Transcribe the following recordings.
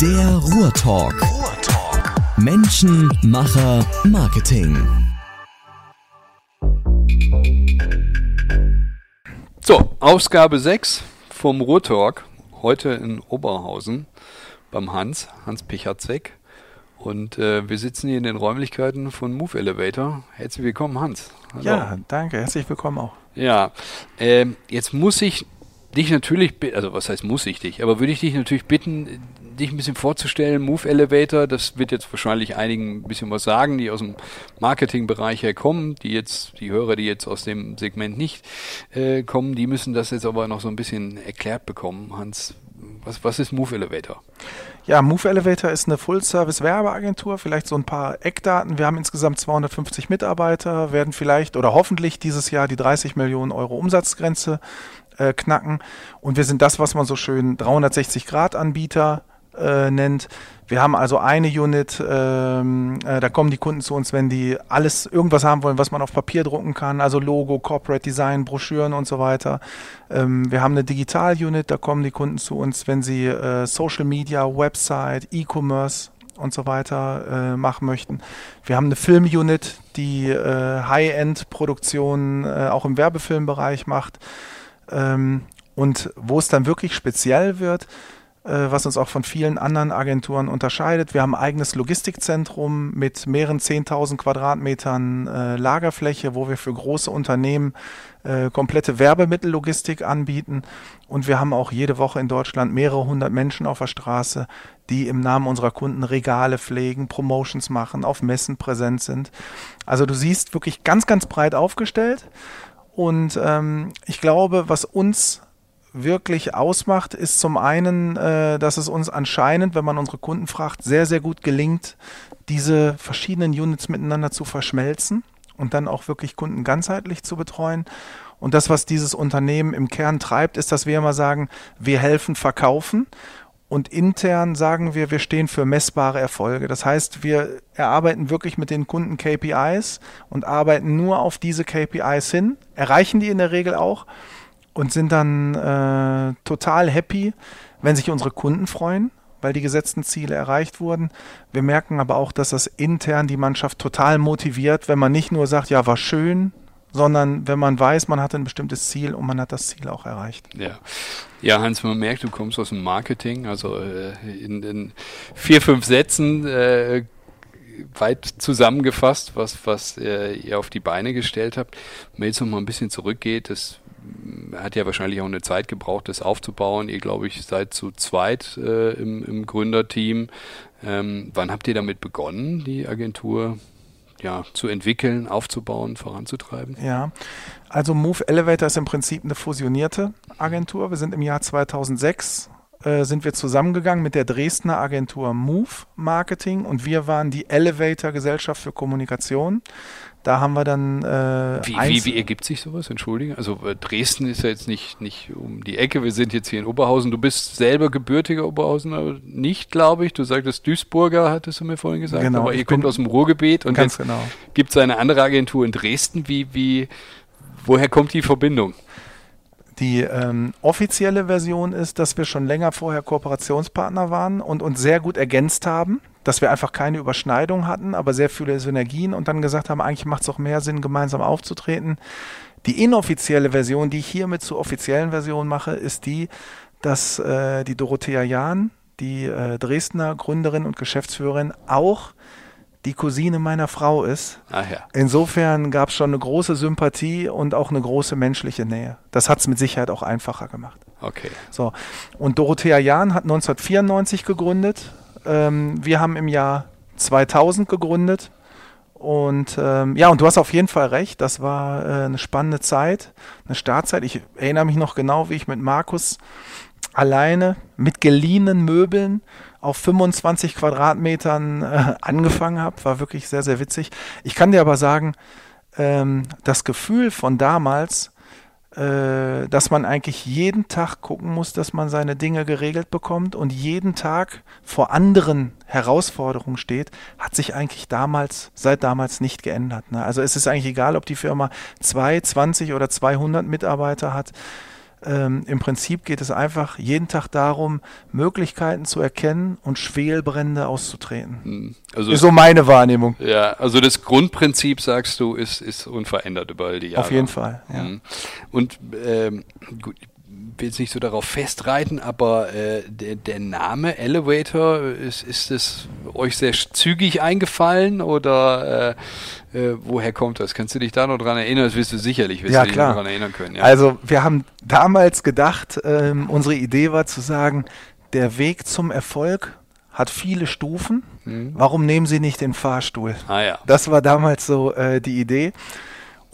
Der Ruhrtalk. Ruhrtalk. Menschen, Macher, Marketing. So, Ausgabe 6 vom Ruhrtalk. Heute in Oberhausen beim Hans, Hans Pichatzek. Und äh, wir sitzen hier in den Räumlichkeiten von Move Elevator. Herzlich willkommen, Hans. Hallo. Ja, danke. Herzlich willkommen auch. Ja, äh, jetzt muss ich dich natürlich, also was heißt muss ich dich, aber würde ich dich natürlich bitten, dich ein bisschen vorzustellen. Move Elevator, das wird jetzt wahrscheinlich einigen ein bisschen was sagen, die aus dem Marketingbereich herkommen, die jetzt, die Hörer, die jetzt aus dem Segment nicht äh, kommen, die müssen das jetzt aber noch so ein bisschen erklärt bekommen. Hans, was, was ist Move Elevator? Ja, Move Elevator ist eine Full-Service-Werbeagentur. Vielleicht so ein paar Eckdaten. Wir haben insgesamt 250 Mitarbeiter, werden vielleicht oder hoffentlich dieses Jahr die 30 Millionen Euro Umsatzgrenze äh, knacken. Und wir sind das, was man so schön 360-Grad-Anbieter äh, nennt. Wir haben also eine Unit, ähm, äh, da kommen die Kunden zu uns, wenn die alles, irgendwas haben wollen, was man auf Papier drucken kann, also Logo, Corporate Design, Broschüren und so weiter. Ähm, wir haben eine Digital-Unit, da kommen die Kunden zu uns, wenn sie äh, Social Media, Website, E-Commerce und so weiter äh, machen möchten. Wir haben eine Film-Unit, die äh, High-End-Produktionen äh, auch im Werbefilmbereich macht. Ähm, und wo es dann wirklich speziell wird, was uns auch von vielen anderen Agenturen unterscheidet. Wir haben ein eigenes Logistikzentrum mit mehreren 10.000 Quadratmetern äh, Lagerfläche, wo wir für große Unternehmen äh, komplette Werbemittellogistik anbieten. Und wir haben auch jede Woche in Deutschland mehrere hundert Menschen auf der Straße, die im Namen unserer Kunden Regale pflegen, Promotions machen, auf Messen präsent sind. Also du siehst wirklich ganz, ganz breit aufgestellt. Und ähm, ich glaube, was uns wirklich ausmacht, ist zum einen, äh, dass es uns anscheinend, wenn man unsere Kunden fragt, sehr, sehr gut gelingt, diese verschiedenen Units miteinander zu verschmelzen und dann auch wirklich Kunden ganzheitlich zu betreuen. Und das, was dieses Unternehmen im Kern treibt, ist, dass wir immer sagen, wir helfen verkaufen. Und intern sagen wir, wir stehen für messbare Erfolge. Das heißt, wir erarbeiten wirklich mit den Kunden KPIs und arbeiten nur auf diese KPIs hin, erreichen die in der Regel auch und sind dann äh, total happy, wenn sich unsere Kunden freuen, weil die gesetzten Ziele erreicht wurden. Wir merken aber auch, dass das intern die Mannschaft total motiviert, wenn man nicht nur sagt, ja, war schön, sondern wenn man weiß, man hat ein bestimmtes Ziel und man hat das Ziel auch erreicht. Ja, ja Hans, man merkt, du kommst aus dem Marketing, also äh, in, in vier, fünf Sätzen äh, weit zusammengefasst, was, was äh, ihr auf die Beine gestellt habt. Wenn man jetzt noch mal ein bisschen zurückgeht, das hat ja wahrscheinlich auch eine Zeit gebraucht, das aufzubauen. Ihr, glaube ich, seid zu zweit äh, im, im Gründerteam. Ähm, wann habt ihr damit begonnen, die Agentur ja, zu entwickeln, aufzubauen, voranzutreiben? Ja, also Move Elevator ist im Prinzip eine fusionierte Agentur. Wir sind im Jahr 2006 äh, sind wir zusammengegangen mit der Dresdner Agentur Move Marketing und wir waren die Elevator Gesellschaft für Kommunikation. Da haben wir dann. Äh, wie, wie, wie ergibt sich sowas? Entschuldige. Also äh, Dresden ist ja jetzt nicht, nicht um die Ecke. Wir sind jetzt hier in Oberhausen. Du bist selber gebürtiger Oberhausener, nicht, glaube ich. Du sagtest Duisburger, hattest du mir vorhin gesagt. Genau. Aber ihr kommt aus dem Ruhrgebiet und ganz genau. gibt es eine andere Agentur in Dresden. Wie, wie, woher kommt die Verbindung? Die ähm, offizielle Version ist, dass wir schon länger vorher Kooperationspartner waren und uns sehr gut ergänzt haben, dass wir einfach keine Überschneidung hatten, aber sehr viele Synergien und dann gesagt haben, eigentlich macht es auch mehr Sinn, gemeinsam aufzutreten. Die inoffizielle Version, die ich hiermit zur offiziellen Version mache, ist die, dass äh, die Dorothea Jahn, die äh, Dresdner Gründerin und Geschäftsführerin, auch die Cousine meiner Frau ist. Ach ja. Insofern gab es schon eine große Sympathie und auch eine große menschliche Nähe. Das hat es mit Sicherheit auch einfacher gemacht. Okay. So. Und Dorothea Jahn hat 1994 gegründet. Ähm, wir haben im Jahr 2000 gegründet. Und ähm, ja, und du hast auf jeden Fall recht, das war äh, eine spannende Zeit, eine Startzeit. Ich erinnere mich noch genau, wie ich mit Markus alleine mit geliehenen Möbeln auf 25 Quadratmetern äh, angefangen habe. War wirklich sehr, sehr witzig. Ich kann dir aber sagen, ähm, das Gefühl von damals, äh, dass man eigentlich jeden Tag gucken muss, dass man seine Dinge geregelt bekommt und jeden Tag vor anderen Herausforderungen steht, hat sich eigentlich damals, seit damals nicht geändert. Ne? Also es ist eigentlich egal, ob die Firma 2, 20 oder 200 Mitarbeiter hat Ähm, Im Prinzip geht es einfach jeden Tag darum, Möglichkeiten zu erkennen und Schwelbrände auszutreten. Hm. Also ist so meine Wahrnehmung. Ja, also das Grundprinzip, sagst du, ist, ist unverändert über all die Jahre. Auf jeden Fall. Ja. Hm. Und ähm, gut, will jetzt nicht so darauf festreiten, aber äh, der, der, Name Elevator, ist, ist es euch sehr zügig eingefallen oder äh, äh, woher kommt das? Kannst du dich da noch dran erinnern? Das wirst du sicherlich wirst ja, du klar. dich daran erinnern können. Ja. Also wir haben damals gedacht, ähm, unsere Idee war zu sagen, der Weg zum Erfolg hat viele Stufen. Hm. Warum nehmen Sie nicht den Fahrstuhl? Ah, ja. Das war damals so äh, die Idee.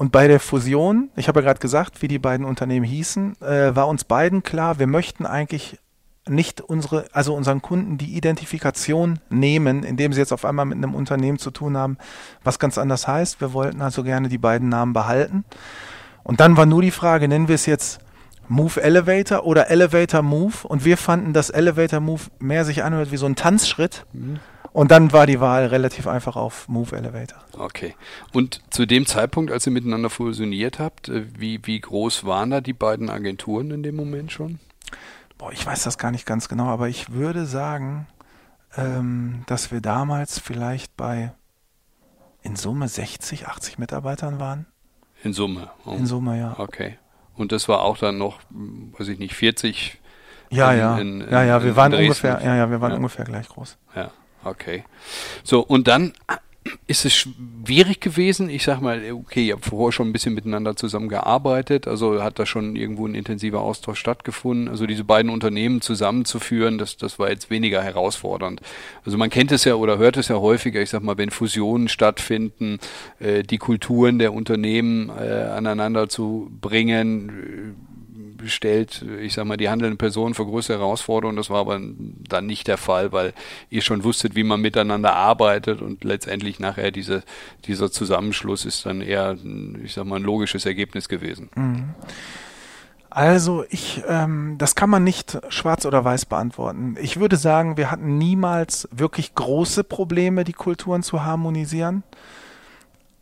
Und bei der Fusion, ich habe ja gerade gesagt, wie die beiden Unternehmen hießen, äh, war uns beiden klar, wir möchten eigentlich nicht unsere, also unseren Kunden die Identifikation nehmen, indem sie jetzt auf einmal mit einem Unternehmen zu tun haben, was ganz anders heißt. Wir wollten also gerne die beiden Namen behalten. Und dann war nur die Frage, nennen wir es jetzt Move Elevator oder Elevator Move? Und wir fanden, dass Elevator Move mehr sich anhört wie so ein Tanzschritt. Mhm. Und dann war die Wahl relativ einfach auf Move Elevator. Okay. Und zu dem Zeitpunkt, als ihr miteinander fusioniert habt, äh, wie, wie groß waren da die beiden Agenturen in dem Moment schon? Boah, ich weiß das gar nicht ganz genau, aber ich würde sagen, ähm, dass wir damals vielleicht bei in Summe 60, 80 Mitarbeitern waren. In Summe? Oh. In Summe, ja. Okay. Und das war auch dann noch, weiß ich nicht, 40? Ja, in, ja. In, in, ja, ja, wir waren ungefähr, ja, ja, wir waren ja. ungefähr gleich groß. Ja. Okay. So, und dann ist es schwierig gewesen. Ich sag mal, okay, ihr habt vorher schon ein bisschen miteinander zusammengearbeitet, also hat da schon irgendwo ein intensiver Austausch stattgefunden. Also diese beiden Unternehmen zusammenzuführen, das, das war jetzt weniger herausfordernd. Also man kennt es ja oder hört es ja häufiger, ich sag mal, wenn Fusionen stattfinden, äh, die Kulturen der Unternehmen äh, aneinander zu bringen, stellt, ich sag mal, die handelnde Person vor größere Herausforderungen. Das war aber dann nicht der Fall, weil ihr schon wusstet, wie man miteinander arbeitet und letztendlich nachher diese, dieser Zusammenschluss ist dann eher, ich sag mal, ein logisches Ergebnis gewesen. Mhm. Also ich, ähm, das kann man nicht schwarz oder weiß beantworten. Ich würde sagen, wir hatten niemals wirklich große Probleme, die Kulturen zu harmonisieren.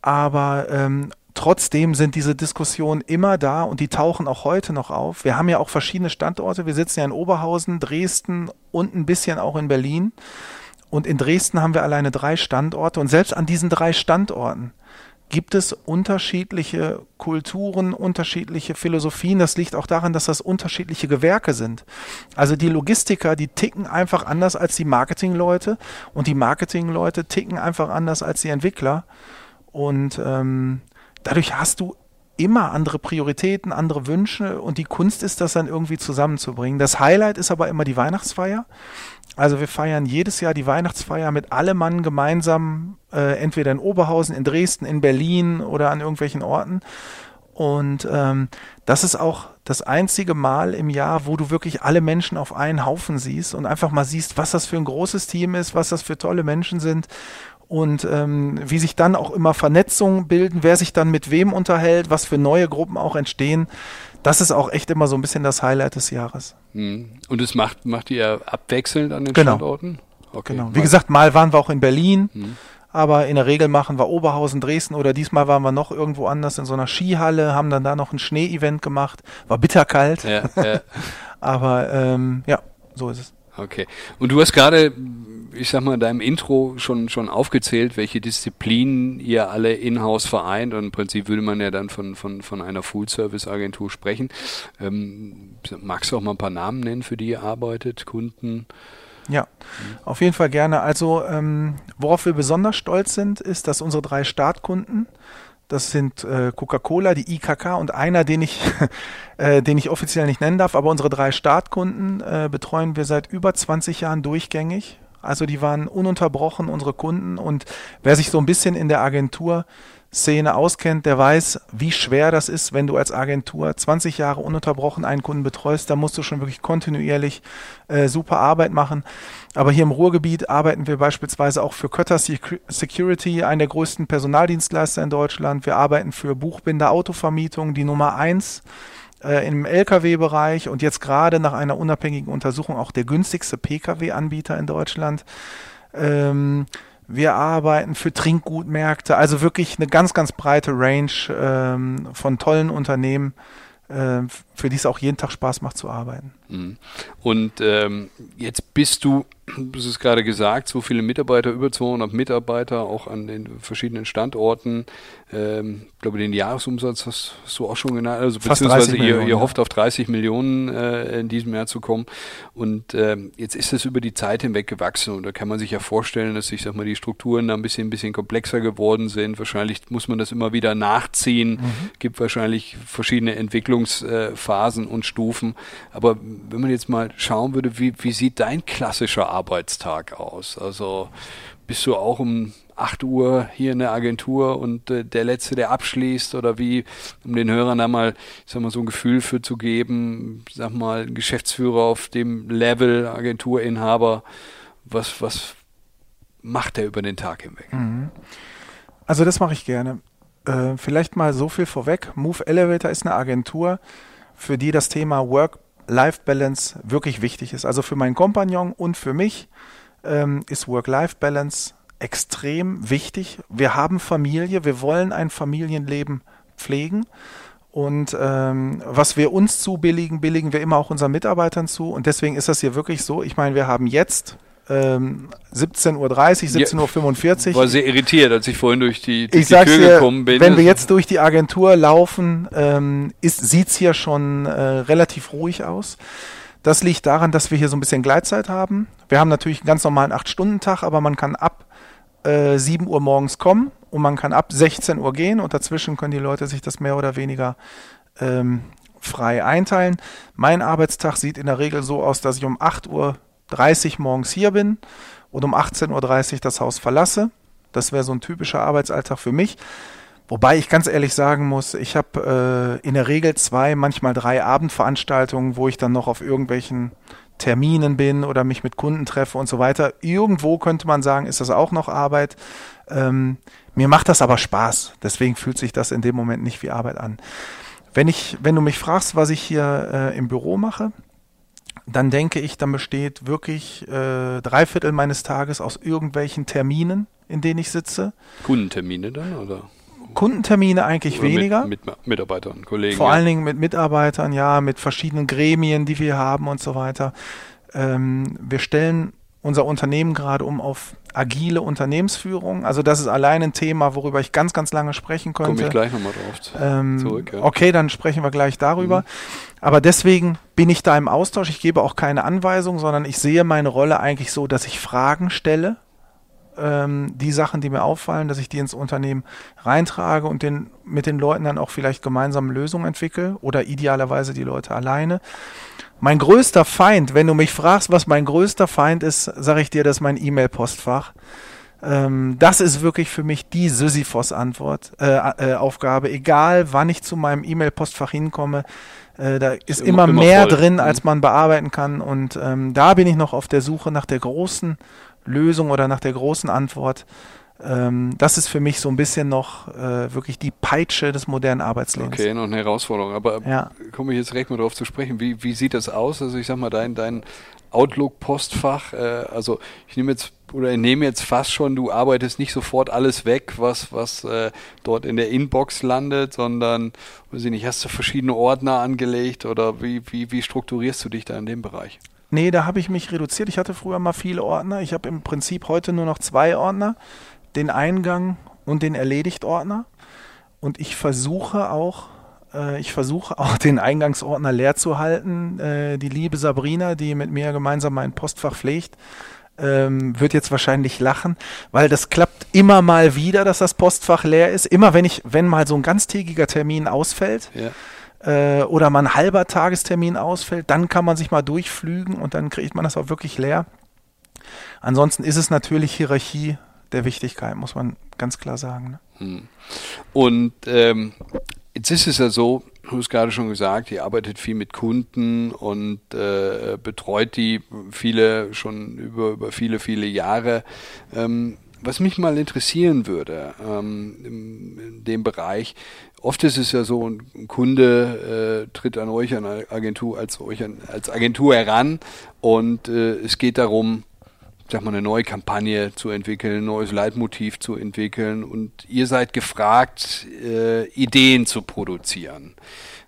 Aber ähm, trotzdem sind diese Diskussionen immer da und die tauchen auch heute noch auf. Wir haben ja auch verschiedene Standorte. Wir sitzen ja in Oberhausen, Dresden und ein bisschen auch in Berlin. Und in Dresden haben wir alleine drei Standorte. Und selbst an diesen drei Standorten gibt es unterschiedliche Kulturen, unterschiedliche Philosophien. Das liegt auch daran, dass das unterschiedliche Gewerke sind. Also die Logistiker, die ticken einfach anders als die Marketingleute und die Marketingleute ticken einfach anders als die Entwickler. Und ähm, dadurch hast du immer andere Prioritäten, andere Wünsche und die Kunst ist, das dann irgendwie zusammenzubringen. Das Highlight ist aber immer die Weihnachtsfeier. Also wir feiern jedes Jahr die Weihnachtsfeier mit allem Mann gemeinsam, äh, entweder in Oberhausen, in Dresden, in Berlin oder an irgendwelchen Orten. Und ähm, das ist auch das einzige Mal im Jahr, wo du wirklich alle Menschen auf einen Haufen siehst und einfach mal siehst, was das für ein großes Team ist, was das für tolle Menschen sind und ähm, wie sich dann auch immer Vernetzungen bilden, wer sich dann mit wem unterhält, was für neue Gruppen auch entstehen. Das ist auch echt immer so ein bisschen das Highlight des Jahres. Hm. Und es macht, macht ihr abwechselnd an den genau. Standorten? Okay. Genau. Wie gesagt, mal waren wir auch in Berlin, hm. aber in der Regel machen wir Oberhausen, Dresden oder diesmal waren wir noch irgendwo anders in so einer Skihalle, haben dann da noch ein Schneeevent gemacht. War bitterkalt. Ja, ja. aber ähm, ja, so ist es. Okay. Und du hast gerade ich sag mal, in deinem Intro schon, schon aufgezählt, welche Disziplinen ihr alle in-house vereint. Und im Prinzip würde man ja dann von, von, von einer Full-Service-Agentur sprechen. Ähm, magst du auch mal ein paar Namen nennen, für die ihr arbeitet, Kunden? Ja, auf jeden Fall gerne. Also, ähm, worauf wir besonders stolz sind, ist, dass unsere drei Startkunden, das sind äh, Coca-Cola, die IKK und einer, den ich, äh, den ich offiziell nicht nennen darf, aber unsere drei Startkunden äh, betreuen wir seit über 20 Jahren durchgängig. Also die waren ununterbrochen unsere Kunden und wer sich so ein bisschen in der Agenturszene auskennt, der weiß, wie schwer das ist, wenn du als Agentur 20 Jahre ununterbrochen einen Kunden betreust. Da musst du schon wirklich kontinuierlich äh, super Arbeit machen. Aber hier im Ruhrgebiet arbeiten wir beispielsweise auch für Kötter Security, einen der größten Personaldienstleister in Deutschland. Wir arbeiten für Buchbinder Autovermietung, die Nummer eins äh, im Lkw-Bereich und jetzt gerade nach einer unabhängigen Untersuchung auch der günstigste Pkw-Anbieter in Deutschland. Ähm, wir arbeiten für Trinkgutmärkte, also wirklich eine ganz, ganz breite Range ähm, von tollen Unternehmen, äh, für die es auch jeden Tag Spaß macht zu arbeiten. Mhm. Und ähm, jetzt bist du, du hast es gerade gesagt, so viele Mitarbeiter, über 200 Mitarbeiter, auch an den verschiedenen Standorten. Ähm, ich glaube, den Jahresumsatz hast, hast, du auch schon genannt. Also Fast beziehungsweise ihr, Millionen, ihr ja. hofft auf 30 Millionen äh, in diesem Jahr zu kommen. Und ähm, jetzt ist es über die Zeit hinweg gewachsen. Und da kann man sich ja vorstellen, dass ich sag mal, die Strukturen da ein bisschen, ein bisschen komplexer geworden sind. Wahrscheinlich muss man das immer wieder nachziehen. Mhm. Gibt wahrscheinlich verschiedene Entwicklungsphasen und Stufen. Aber wenn man jetzt mal schauen würde, wie, wie sieht dein klassischer Arbeitstag aus? Also bist du auch um 8 Uhr hier in der Agentur und äh, der Letzte, der abschließt oder wie, um den Hörern da mal, ich sag mal, so ein Gefühl für zu geben, ich sag mal, Geschäftsführer auf dem Level, Agenturinhaber, was, was macht er über den Tag hinweg? Also das mache ich gerne. Äh, vielleicht mal so viel vorweg. Move Elevator ist eine Agentur, für die das Thema Work-Life-Balance wirklich wichtig ist. Also für meinen Kompagnon und für mich ähm, ist Work-Life-Balance extrem wichtig. Wir haben Familie, wir wollen ein Familienleben pflegen. Und ähm, was wir uns zubilligen, billigen wir immer auch unseren Mitarbeitern zu. Und deswegen ist das hier wirklich so. Ich meine, wir haben jetzt ähm, 17.30 Uhr, 17.45 Uhr. War sehr irritiert, als ich vorhin durch die, durch Ich die Tür dir, gekommen bin. wenn wir jetzt durch die Agentur laufen, ähm, sieht es hier schon äh, relativ ruhig aus. Das liegt daran, dass wir hier so ein bisschen Gleitzeit haben. Wir haben natürlich einen ganz normalen 8-Stunden-Tag, aber man kann ab äh, 7 Uhr morgens kommen und man kann ab 16 Uhr gehen und dazwischen können die Leute sich das mehr oder weniger ähm, frei einteilen. Mein Arbeitstag sieht in der Regel so aus, dass ich um 8.30 Uhr morgens hier bin und um 18.30 Uhr das Haus verlasse. Das wäre so ein typischer Arbeitsalltag für mich. Wobei ich ganz ehrlich sagen muss, ich habe äh, in der Regel zwei, manchmal drei Abendveranstaltungen, wo ich dann noch auf irgendwelchen Terminen bin oder mich mit Kunden treffe und so weiter. Irgendwo könnte man sagen, ist das auch noch Arbeit. Ähm, mir macht das aber Spaß. Deswegen fühlt sich das in dem Moment nicht wie Arbeit an. Wenn ich, wenn du mich fragst, was ich hier äh, im Büro mache, dann denke ich, dann besteht wirklich äh, drei Viertel meines Tages aus irgendwelchen Terminen, in denen ich sitze. Kundentermine dann, oder? Kundentermine eigentlich oder weniger. Mit, mit Mitarbeitern, Kollegen. Vor ja. allen Dingen mit Mitarbeitern, ja, mit verschiedenen Gremien, die wir haben und so weiter. Ähm, wir stellen unser Unternehmen gerade um auf agile Unternehmensführung. Also das ist allein ein Thema, worüber ich ganz, ganz lange sprechen könnte. Komme ich gleich nochmal drauf Ähm, zurück. Ja. Okay, dann sprechen wir gleich darüber. Mhm. Aber deswegen bin ich da im Austausch. Ich gebe auch keine Anweisung, sondern ich sehe meine Rolle eigentlich so, dass ich Fragen stelle. Ähm, die Sachen, die mir auffallen, dass ich die ins Unternehmen reintrage und den, mit den Leuten dann auch vielleicht gemeinsam Lösungen entwickle oder idealerweise die Leute alleine. Mein größter Feind, wenn du mich fragst, was mein größter Feind ist, sage ich dir, das ist mein E-Mail-Postfach. Ähm, das ist wirklich für mich die Sisyphos-Antwort, äh, äh, Aufgabe. Egal, wann ich zu meinem E-Mail-Postfach hinkomme, äh, da ist immer- immer, mehr voll. drin, Mhm. als man bearbeiten kann. Und ähm, da bin ich noch auf der Suche nach der großen Lösung oder nach der großen Antwort. Ähm, das ist für mich so ein bisschen noch äh, wirklich die Peitsche des modernen Arbeitslebens. Okay, noch eine Herausforderung. Aber Ja. komme ich jetzt direkt mal drauf zu sprechen. Wie, wie sieht das aus? Also ich sag mal, dein, dein Outlook-Postfach, äh, also ich nehme jetzt oder nehme jetzt fast schon, du arbeitest nicht sofort alles weg, was, was äh, dort in der Inbox landet, sondern, weiß ich nicht, hast du verschiedene Ordner angelegt oder wie, wie, wie strukturierst du dich da in dem Bereich? Nee, da habe ich mich reduziert. Ich hatte früher mal viele Ordner. Ich habe im Prinzip heute nur noch zwei Ordner. Den Eingang und den Erledigt-Ordner. Und ich versuche auch, äh, ich versuche auch den Eingangsordner leer zu halten. Äh, die liebe Sabrina, die mit mir gemeinsam mein Postfach pflegt, ähm, wird jetzt wahrscheinlich lachen, weil das klappt immer mal wieder, dass das Postfach leer ist. Immer wenn ich, wenn mal so ein ganztägiger Termin ausfällt, Ja. äh, oder mal ein halber Tagestermin ausfällt, dann kann man sich mal durchflügen und dann kriegt man das auch wirklich leer. Ansonsten ist es natürlich Hierarchie der Wichtigkeit, muss man ganz klar sagen. Ne? Hm. Und ähm, jetzt ist es ja so, du hast gerade schon gesagt, ihr arbeitet viel mit Kunden und äh, betreut die viele schon über, über viele, viele Jahre. Ähm, was mich mal interessieren würde ähm, in, dem Bereich, oft ist es ja so, ein Kunde äh, tritt an euch, an Agentur, als euch an, als Agentur heran und äh, es geht darum, sag mal, eine neue Kampagne zu entwickeln, ein neues Leitmotiv zu entwickeln und ihr seid gefragt, äh, Ideen zu produzieren.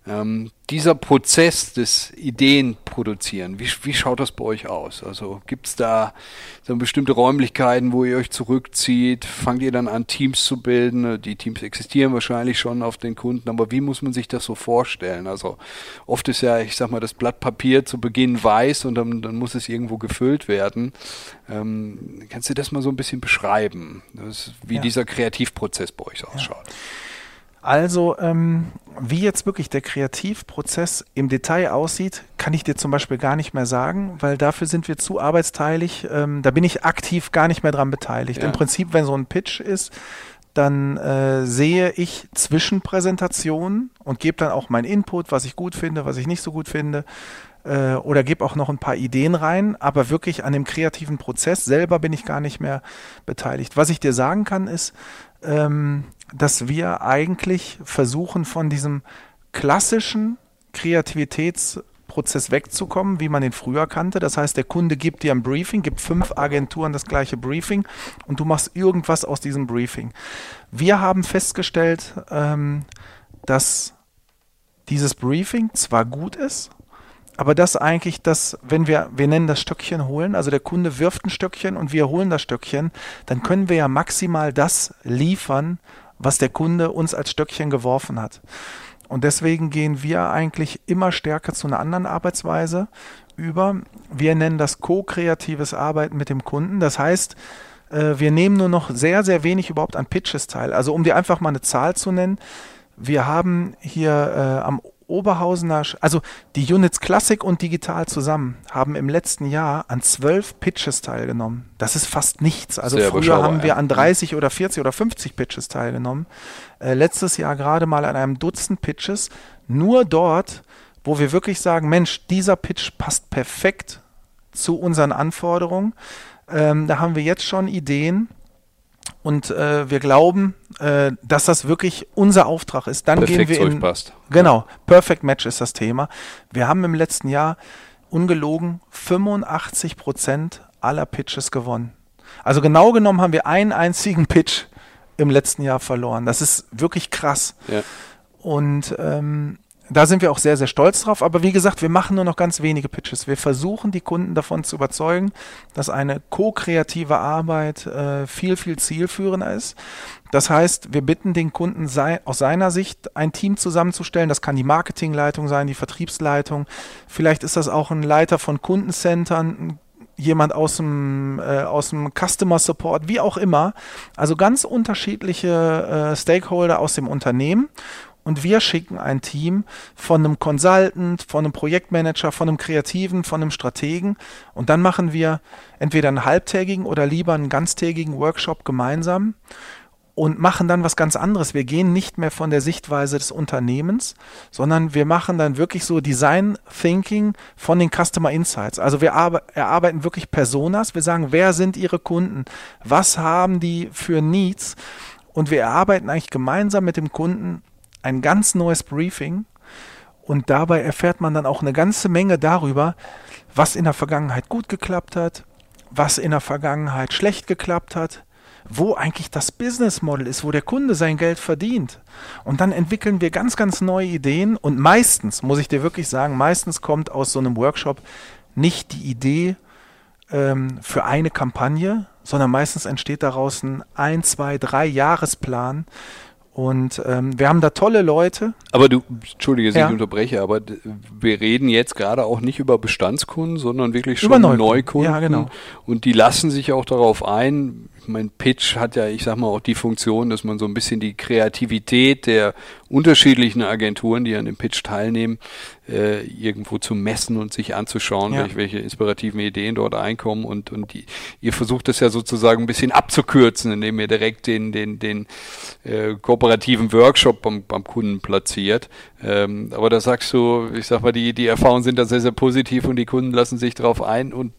Ähm, dieser Prozess des Ideenproduzieren, wie, wie schaut das bei euch aus? Also gibt es da so bestimmte Räumlichkeiten, wo ihr euch zurückzieht? Fangt ihr dann an, Teams zu bilden? Die Teams existieren wahrscheinlich schon auf den Kunden, aber wie muss man sich das so vorstellen? Also oft ist ja, ich sag mal, das Blatt Papier zu Beginn weiß und dann, dann muss es irgendwo gefüllt werden. Ähm, kannst du das mal so ein bisschen beschreiben, das, wie ja. dieser Kreativprozess bei euch ausschaut? Ja. Also, ähm, wie jetzt wirklich der Kreativprozess im Detail aussieht, kann ich dir zum Beispiel gar nicht mehr sagen, weil dafür sind wir zu arbeitsteilig. Ähm, da bin ich aktiv gar nicht mehr dran beteiligt. Ja. Im Prinzip, wenn so ein Pitch ist, dann äh, sehe ich Zwischenpräsentationen und gebe dann auch meinen Input, was ich gut finde, was ich nicht so gut finde äh, oder gebe auch noch ein paar Ideen rein, aber wirklich an dem kreativen Prozess selber bin ich gar nicht mehr beteiligt. Was ich dir sagen kann, ist, ähm, dass wir eigentlich versuchen, von diesem klassischen Kreativitätsprozess wegzukommen, wie man ihn früher kannte. Das heißt, der Kunde gibt dir ein Briefing, gibt fünf Agenturen das gleiche Briefing und du machst irgendwas aus diesem Briefing. Wir haben festgestellt, ähm, dass dieses Briefing zwar gut ist, aber das eigentlich das, wenn wir, wir nennen das Stöckchen holen, also der Kunde wirft ein Stöckchen und wir holen das Stöckchen, dann können wir ja maximal das liefern, was der Kunde uns als Stöckchen geworfen hat. Und deswegen gehen wir eigentlich immer stärker zu einer anderen Arbeitsweise über. Wir nennen das co-kreatives Arbeiten mit dem Kunden. Das heißt, äh, wir nehmen nur noch sehr, sehr wenig überhaupt an Pitches teil. Also um dir einfach mal eine Zahl zu nennen, wir haben hier äh, am Oberhausener, also die Units Classic und Digital zusammen haben im letzten Jahr an zwölf Pitches teilgenommen. Das ist fast nichts. Also Sehr früher haben wir an 30 oder 40 oder 50 Pitches teilgenommen. Äh, letztes Jahr gerade mal an einem Dutzend Pitches. Nur dort, wo wir wirklich sagen, Mensch, dieser Pitch passt perfekt zu unseren Anforderungen. Ähm, da haben wir jetzt schon Ideen, und äh, wir glauben, äh, dass das wirklich unser Auftrag ist. Dann Perfekt gehen wir in passt. genau Perfect Match ist das Thema. Wir haben im letzten Jahr ungelogen 85 Prozent aller Pitches gewonnen. Also genau genommen haben wir einen einzigen Pitch im letzten Jahr verloren. Das ist wirklich krass. Ja. Und ähm, da sind wir auch sehr, sehr stolz drauf. Aber wie gesagt, wir machen nur noch ganz wenige Pitches. Wir versuchen, die Kunden davon zu überzeugen, dass eine ko-kreative Arbeit äh, viel, viel zielführender ist. Das heißt, wir bitten den Kunden sei, aus seiner Sicht ein Team zusammenzustellen. Das kann die Marketingleitung sein, die Vertriebsleitung. Vielleicht ist das auch ein Leiter von Kundencentern, jemand aus dem, äh, aus dem Customer Support, wie auch immer. Also ganz unterschiedliche äh, Stakeholder aus dem Unternehmen und wir schicken ein Team von einem Consultant, von einem Projektmanager, von einem Kreativen, von einem Strategen und dann machen wir entweder einen halbtägigen oder lieber einen ganztägigen Workshop gemeinsam und machen dann was ganz anderes. Wir gehen nicht mehr von der Sichtweise des Unternehmens, sondern wir machen dann wirklich so Design Thinking von den Customer Insights. Also wir erarbeiten wirklich Personas. Wir sagen, wer sind ihre Kunden? Was haben die für Needs? Und wir erarbeiten eigentlich gemeinsam mit dem Kunden ein ganz neues Briefing und dabei erfährt man dann auch eine ganze Menge darüber, was in der Vergangenheit gut geklappt hat, was in der Vergangenheit schlecht geklappt hat, wo eigentlich das Business Model ist, wo der Kunde sein Geld verdient. Und dann entwickeln wir ganz, ganz neue Ideen und meistens, muss ich dir wirklich sagen, meistens kommt aus so einem Workshop nicht die Idee ähm, für eine Kampagne, sondern meistens entsteht daraus ein ein, zwei, drei Jahresplan und ähm, wir haben da tolle Leute. Aber du, entschuldige, dass ja. ich unterbreche, aber wir reden jetzt gerade auch nicht über Bestandskunden, sondern wirklich schon über Neukunden. Neukunden. Ja, genau. Und die lassen sich auch darauf ein, mein Pitch hat ja, ich sag mal, auch die Funktion, dass man so ein bisschen die Kreativität der unterschiedlichen Agenturen, die an dem Pitch teilnehmen, äh, irgendwo zu messen und sich anzuschauen, ja. welche, welche, inspirativen Ideen dort einkommen und, und die, ihr versucht das ja sozusagen ein bisschen abzukürzen, indem ihr direkt den, den, den äh, kooperativen Workshop beim, beim Kunden platziert. Ähm, aber da sagst du, ich sag mal, die, die Erfahrungen sind da sehr, sehr positiv und die Kunden lassen sich darauf ein und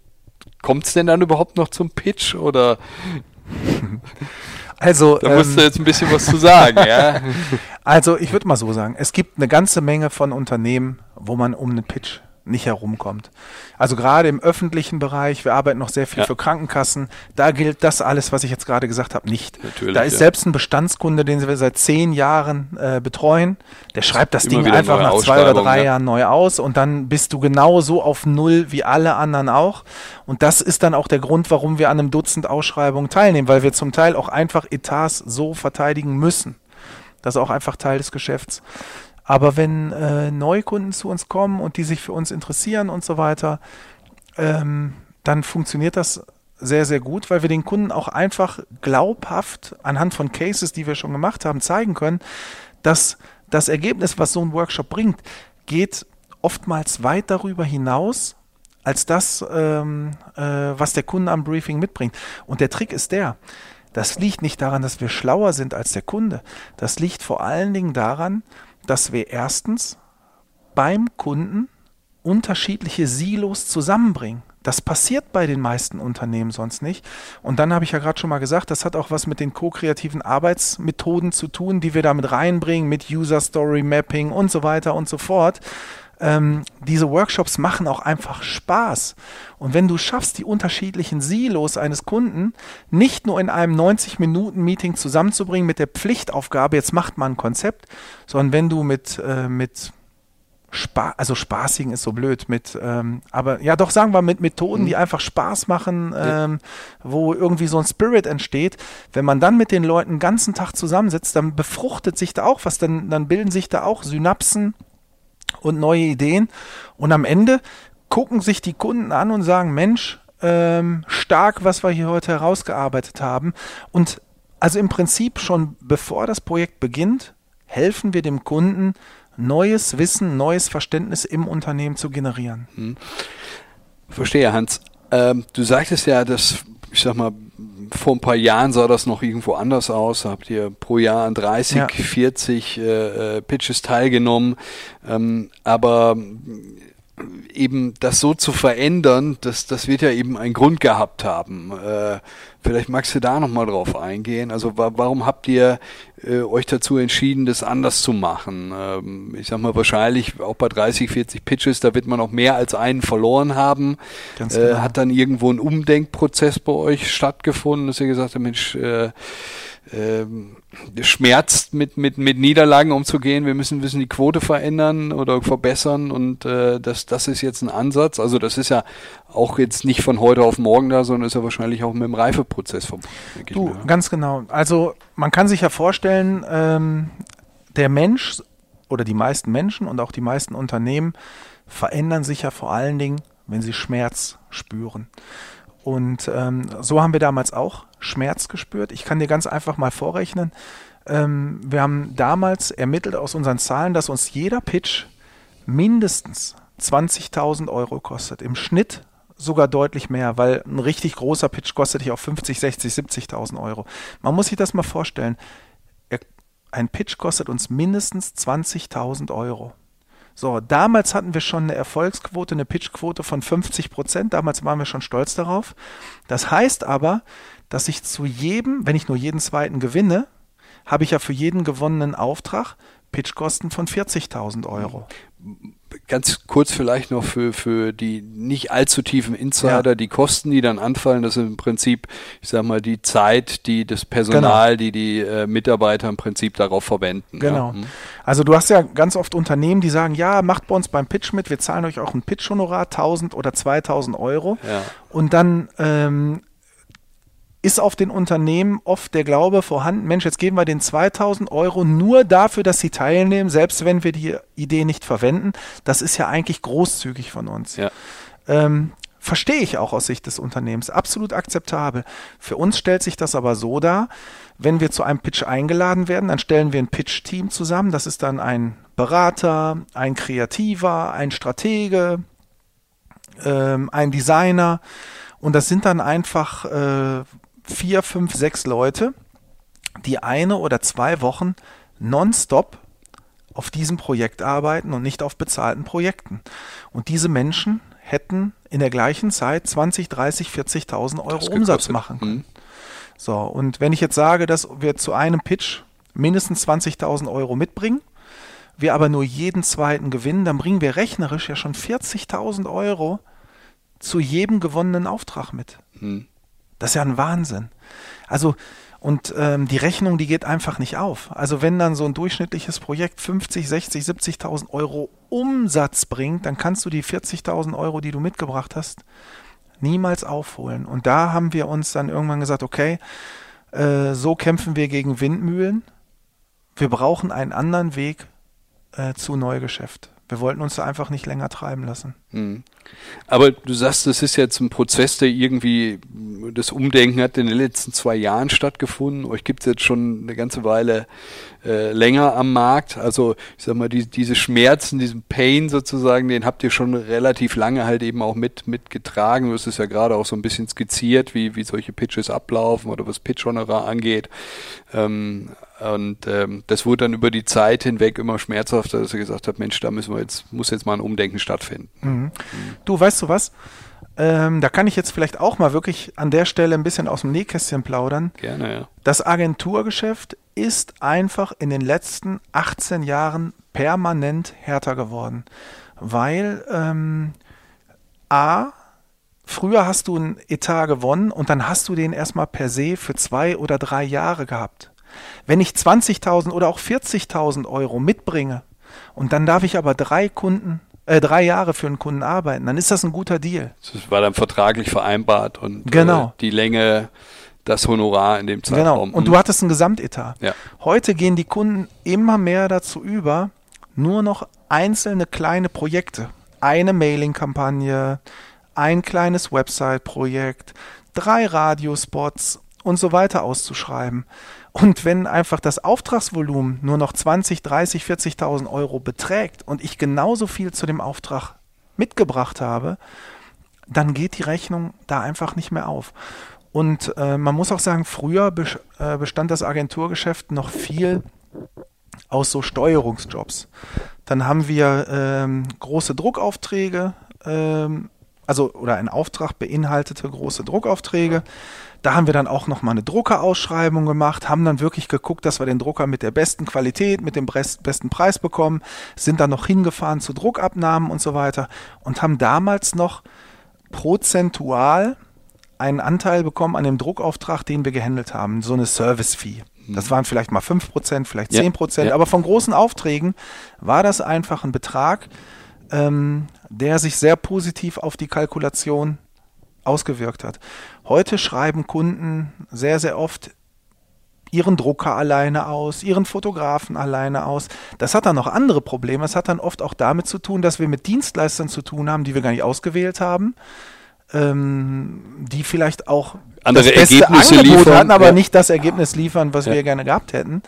Kommt es denn dann überhaupt noch zum Pitch oder also, da musst ähm, du jetzt ein bisschen was zu sagen, ja. Also, ich würde mal so sagen, es gibt eine ganze Menge von Unternehmen, wo man um einen Pitch nicht herumkommt. Also gerade im öffentlichen Bereich, wir arbeiten noch sehr viel Ja. für Krankenkassen, da gilt das alles, was ich jetzt gerade gesagt habe, nicht. Natürlich, da ist ja. selbst ein Bestandskunde, den wir seit zehn Jahren äh, betreuen, der schreibt das Immer Ding einfach nach zwei oder drei ja. Jahren neu aus und dann bist du genauso auf Null wie alle anderen auch. Und das ist dann auch der Grund, warum wir an einem Dutzend Ausschreibungen teilnehmen, weil wir zum Teil auch einfach Etats so verteidigen müssen. Das ist auch einfach Teil des Geschäfts. Aber wenn äh, Neukunden zu uns kommen und die sich für uns interessieren und so weiter, ähm, dann funktioniert das sehr, sehr gut, weil wir den Kunden auch einfach glaubhaft anhand von Cases, die wir schon gemacht haben, zeigen können, dass das Ergebnis, was so ein Workshop bringt, geht oftmals weit darüber hinaus, als das, ähm, äh, was der Kunde am Briefing mitbringt. Und der Trick ist der, das liegt nicht daran, dass wir schlauer sind als der Kunde. Das liegt vor allen Dingen daran, dass wir erstens beim Kunden unterschiedliche Silos zusammenbringen. Das passiert bei den meisten Unternehmen sonst nicht. Und dann habe ich ja gerade schon mal gesagt, das hat auch was mit den ko-kreativen Arbeitsmethoden zu tun, die wir damit reinbringen, mit User Story Mapping und so weiter und so fort. Ähm, diese Workshops machen auch einfach Spaß. Und wenn du schaffst, die unterschiedlichen Silos eines Kunden nicht nur in einem 90-Minuten-Meeting zusammenzubringen mit der Pflichtaufgabe, jetzt macht man ein Konzept, sondern wenn du mit, äh, mit Spa also spaßigen ist so blöd mit, ähm, aber ja doch sagen wir mit Methoden, die einfach Spaß machen, ähm, wo irgendwie so ein Spirit entsteht. Wenn man dann mit den Leuten den ganzen Tag zusammensitzt, dann befruchtet sich da auch was, dann, dann bilden sich da auch Synapsen und neue Ideen. Und am Ende gucken sich die Kunden an und sagen, Mensch, ähm, stark, was wir hier heute herausgearbeitet haben. Und also im Prinzip schon bevor das Projekt beginnt, helfen wir dem Kunden, neues Wissen, neues Verständnis im Unternehmen zu generieren. Verstehe, Hans. Ähm, du sagtest ja, dass, ich sag mal, vor ein paar Jahren sah das noch irgendwo anders aus. Da habt ihr pro Jahr an 30, Ja. 40 äh, äh, Pitches teilgenommen. Ähm, aber eben das so zu verändern, das, das wird ja eben einen Grund gehabt haben. Äh, vielleicht magst du da nochmal drauf eingehen. Also wa warum habt ihr äh, euch dazu entschieden, das anders zu machen? Ähm, ich sag mal, wahrscheinlich auch bei 30, 40 Pitches, da wird man auch mehr als einen verloren haben. Ganz Äh, genau. hat dann irgendwo ein Umdenkprozess bei euch stattgefunden, dass ihr gesagt habt, Mensch, äh, schmerzt mit, mit, mit Niederlagen umzugehen. Wir müssen wissen, die Quote verändern oder verbessern und äh, das, das ist jetzt ein Ansatz. Also das ist ja auch jetzt nicht von heute auf morgen da, sondern ist ja wahrscheinlich auch mit dem Reifeprozess verbunden. Du, ganz genau. Also man kann sich ja vorstellen, ähm, der Mensch oder die meisten Menschen und auch die meisten Unternehmen verändern sich ja vor allen Dingen, wenn sie Schmerz spüren. Und ähm, so haben wir damals auch Schmerz gespürt. Ich kann dir ganz einfach mal vorrechnen. Ähm, wir haben damals ermittelt aus unseren Zahlen, dass uns jeder Pitch mindestens 20.000 Euro kostet. Im Schnitt sogar deutlich mehr, weil ein richtig großer Pitch kostet dich auch 50, 60, 70.000 Euro. Man muss sich das mal vorstellen. Ein Pitch kostet uns mindestens 20.000 Euro. So, damals hatten wir schon eine Erfolgsquote, eine Pitchquote von 50 Prozent. Damals waren wir schon stolz darauf. Das heißt aber, dass ich zu jedem, wenn ich nur jeden zweiten gewinne, habe ich ja für jeden gewonnenen Auftrag Pitchkosten von 40.000 Euro. Ganz kurz vielleicht noch für, für die nicht allzu tiefen Insider, Ja. die Kosten, die dann anfallen, das ist im Prinzip, ich sag mal, die Zeit, die das Personal, die die äh, Mitarbeiter im Prinzip darauf verwenden. Genau. Ja. Hm. Also du hast ja ganz oft Unternehmen, die sagen, ja, macht bei uns beim Pitch mit, wir zahlen euch auch ein Pitch-Honorar, 1000 oder 2000 Euro. Ja. Und dann ähm, ist auf den Unternehmen oft der Glaube vorhanden, Mensch, jetzt geben wir den 2000 Euro nur dafür, dass sie teilnehmen, selbst wenn wir die Idee nicht verwenden. Das ist ja eigentlich großzügig von uns. Ja. Ähm, verstehe ich auch aus Sicht des Unternehmens. Absolut akzeptabel. Für uns stellt sich das aber so dar, wenn wir zu einem Pitch eingeladen werden, dann stellen wir ein Pitch-Team zusammen. Das ist dann ein Berater, ein Kreativer, ein Stratege, ähm, ein Designer. Und das sind dann einfach äh, vier, fünf, sechs Leute, die eine oder zwei Wochen nonstop auf diesem Projekt arbeiten und nicht auf bezahlten Projekten. Und diese Menschen hätten in der gleichen Zeit 20, 30, 40.000 Euro Das Umsatz gekostet. machen können. Hm. So, und wenn ich jetzt sage, dass wir zu einem Pitch mindestens 20.000 Euro mitbringen, wir aber nur jeden zweiten gewinnen, dann bringen wir rechnerisch ja schon 40.000 Euro zu jedem gewonnenen Auftrag mit. Hm. Das ist ja ein Wahnsinn. Also, und ähm, die Rechnung, die geht einfach nicht auf. Also wenn dann so ein durchschnittliches Projekt 50, 60, 70.000 Euro Umsatz bringt, dann kannst du die 40.000 Euro, die du mitgebracht hast, niemals aufholen. Und da haben wir uns dann irgendwann gesagt, okay, äh, so kämpfen wir gegen Windmühlen. Wir brauchen einen anderen Weg äh, zu Neugeschäft. Wir wollten uns da einfach nicht länger treiben lassen. Mhm. Aber du sagst, das ist jetzt ein Prozess, der irgendwie das Umdenken hat in den letzten zwei Jahren stattgefunden. Euch gibt es jetzt schon eine ganze Weile äh, länger am Markt. Also ich sag mal, die, diese Schmerzen, diesen Pain sozusagen, den habt ihr schon relativ lange halt eben auch mit mitgetragen. Du hast es ja gerade auch so ein bisschen skizziert, wie, wie solche Pitches ablaufen oder was Pitch-Honorar angeht. Ähm, und ähm, das wurde dann über die Zeit hinweg immer schmerzhafter, dass er gesagt hat, Mensch, da müssen wir jetzt, muss jetzt mal ein Umdenken stattfinden. Mhm. Du, weißt du was? Ähm, da kann ich jetzt vielleicht auch mal wirklich an der Stelle ein bisschen aus dem Nähkästchen plaudern. Gerne, ja. Das Agenturgeschäft ist einfach in den letzten 18 Jahren permanent härter geworden. Weil ähm, A, früher hast du einen Etat gewonnen und dann hast du den erstmal per se für zwei oder drei Jahre gehabt. Wenn ich 20.000 oder auch 40.000 Euro mitbringe und dann darf ich aber drei Kunden, äh, drei Jahre für einen Kunden arbeiten, dann ist das ein guter Deal. Das war dann vertraglich vereinbart und genau. äh, die Länge, das Honorar in dem Zeitraum. Genau. Und du hattest ein Gesamtetat. Ja. Heute gehen die Kunden immer mehr dazu über, nur noch einzelne kleine Projekte, eine Mailing-Kampagne, ein kleines Website-Projekt, drei Radiospots und so weiter auszuschreiben. Und wenn einfach das Auftragsvolumen nur noch 20, 30, 40.000 Euro beträgt und ich genauso viel zu dem Auftrag mitgebracht habe, dann geht die Rechnung da einfach nicht mehr auf. Und äh, man muss auch sagen, früher äh, bestand das Agenturgeschäft noch viel aus so Steuerungsjobs. Dann haben wir ähm, große Druckaufträge, ähm, also oder ein Auftrag beinhaltete große Druckaufträge. Da haben wir dann auch nochmal eine Druckerausschreibung gemacht, haben dann wirklich geguckt, dass wir den Drucker mit der besten Qualität, mit dem besten Preis bekommen, sind dann noch hingefahren zu Druckabnahmen und so weiter und haben damals noch prozentual einen Anteil bekommen an dem Druckauftrag, den wir gehandelt haben, so eine Service-Fee. Das waren vielleicht mal 5%, vielleicht 10%, ja, ja. aber von großen Aufträgen war das einfach ein Betrag, ähm, der sich sehr positiv auf die Kalkulation ausgewirkt hat. Heute schreiben Kunden sehr, sehr oft ihren Drucker alleine aus, ihren Fotografen alleine aus. Das hat dann noch andere Probleme. Es hat dann oft auch damit zu tun, dass wir mit Dienstleistern zu tun haben, die wir gar nicht ausgewählt haben, ähm, die vielleicht auch andere das beste Ergebnisse Angebot liefern, hatten, aber ja. nicht das Ergebnis liefern, was ja. wir gerne gehabt hätten.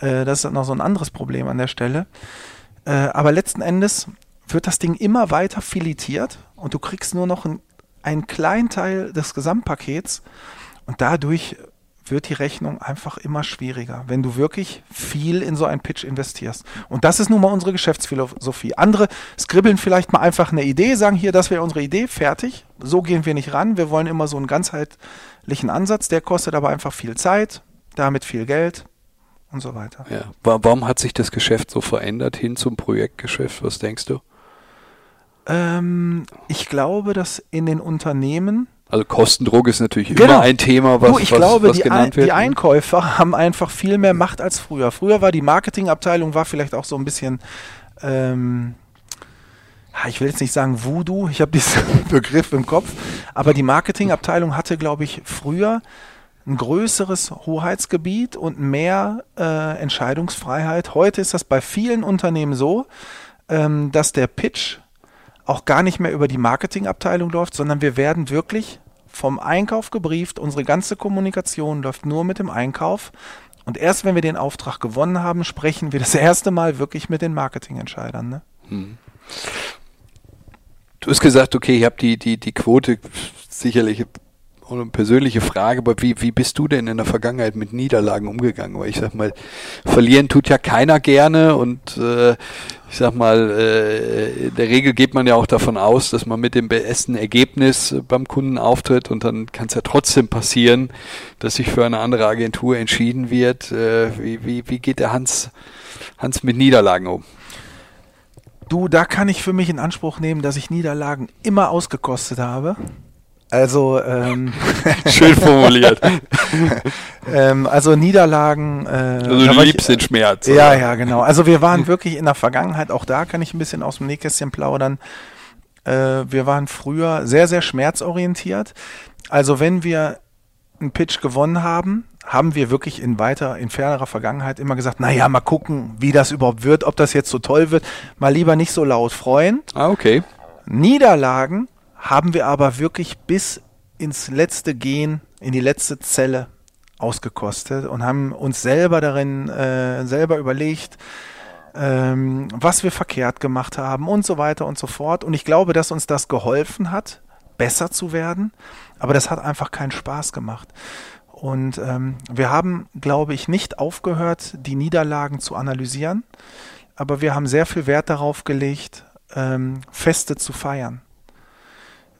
Äh, das ist noch so ein anderes Problem an der Stelle. Äh, aber letzten Endes wird das Ding immer weiter filetiert und du kriegst nur noch ein einen kleinen Teil des Gesamtpakets und dadurch wird die Rechnung einfach immer schwieriger, wenn du wirklich viel in so einen Pitch investierst. Und das ist nun mal unsere Geschäftsphilosophie. Andere skribbeln vielleicht mal einfach eine Idee, sagen hier, das wäre unsere Idee, fertig. So gehen wir nicht ran. Wir wollen immer so einen ganzheitlichen Ansatz, der kostet aber einfach viel Zeit, damit viel Geld und so weiter. Ja. Warum hat sich das Geschäft so verändert hin zum Projektgeschäft? Was denkst du? Ähm, ich glaube, dass in den Unternehmen also Kostendruck ist natürlich genau. immer ein Thema, was, du, ich was, glaube, was die, genannt wird. Die Einkäufer haben einfach viel mehr Macht als früher. Früher war die Marketingabteilung war vielleicht auch so ein bisschen, ähm, ich will jetzt nicht sagen Voodoo, ich habe diesen Begriff im Kopf, aber die Marketingabteilung hatte, glaube ich, früher ein größeres Hoheitsgebiet und mehr äh, Entscheidungsfreiheit. Heute ist das bei vielen Unternehmen so, ähm, dass der Pitch auch gar nicht mehr über die Marketingabteilung läuft, sondern wir werden wirklich vom Einkauf gebrieft. Unsere ganze Kommunikation läuft nur mit dem Einkauf. Und erst wenn wir den Auftrag gewonnen haben, sprechen wir das erste Mal wirklich mit den Marketingentscheidern. Ne? Hm. Du hast gesagt, okay, ich habe die, die, die Quote sicherlich eine persönliche Frage, aber wie, wie bist du denn in der Vergangenheit mit Niederlagen umgegangen? Weil ich sag mal, verlieren tut ja keiner gerne und äh, ich sag mal, äh, in der Regel geht man ja auch davon aus, dass man mit dem besten Ergebnis beim Kunden auftritt und dann kann es ja trotzdem passieren, dass sich für eine andere Agentur entschieden wird. Äh, wie, wie, wie geht der Hans, Hans mit Niederlagen um? Du, da kann ich für mich in Anspruch nehmen, dass ich Niederlagen immer ausgekostet habe. Also ähm, schön formuliert. ähm, also Niederlagen. Äh, also du liebst ich, den Schmerz. Ja, oder? ja, genau. Also wir waren wirklich in der Vergangenheit. Auch da kann ich ein bisschen aus dem Nähkästchen plaudern. Äh, wir waren früher sehr, sehr schmerzorientiert. Also wenn wir einen Pitch gewonnen haben, haben wir wirklich in weiter, in fernerer Vergangenheit immer gesagt, naja, mal gucken, wie das überhaupt wird, ob das jetzt so toll wird. Mal lieber nicht so laut freuen. Ah, okay. Niederlagen haben wir aber wirklich bis ins letzte Gehen, in die letzte Zelle ausgekostet und haben uns selber darin, äh, selber überlegt, ähm, was wir verkehrt gemacht haben und so weiter und so fort. Und ich glaube, dass uns das geholfen hat, besser zu werden, aber das hat einfach keinen Spaß gemacht. Und ähm, wir haben, glaube ich, nicht aufgehört, die Niederlagen zu analysieren, aber wir haben sehr viel Wert darauf gelegt, ähm, Feste zu feiern.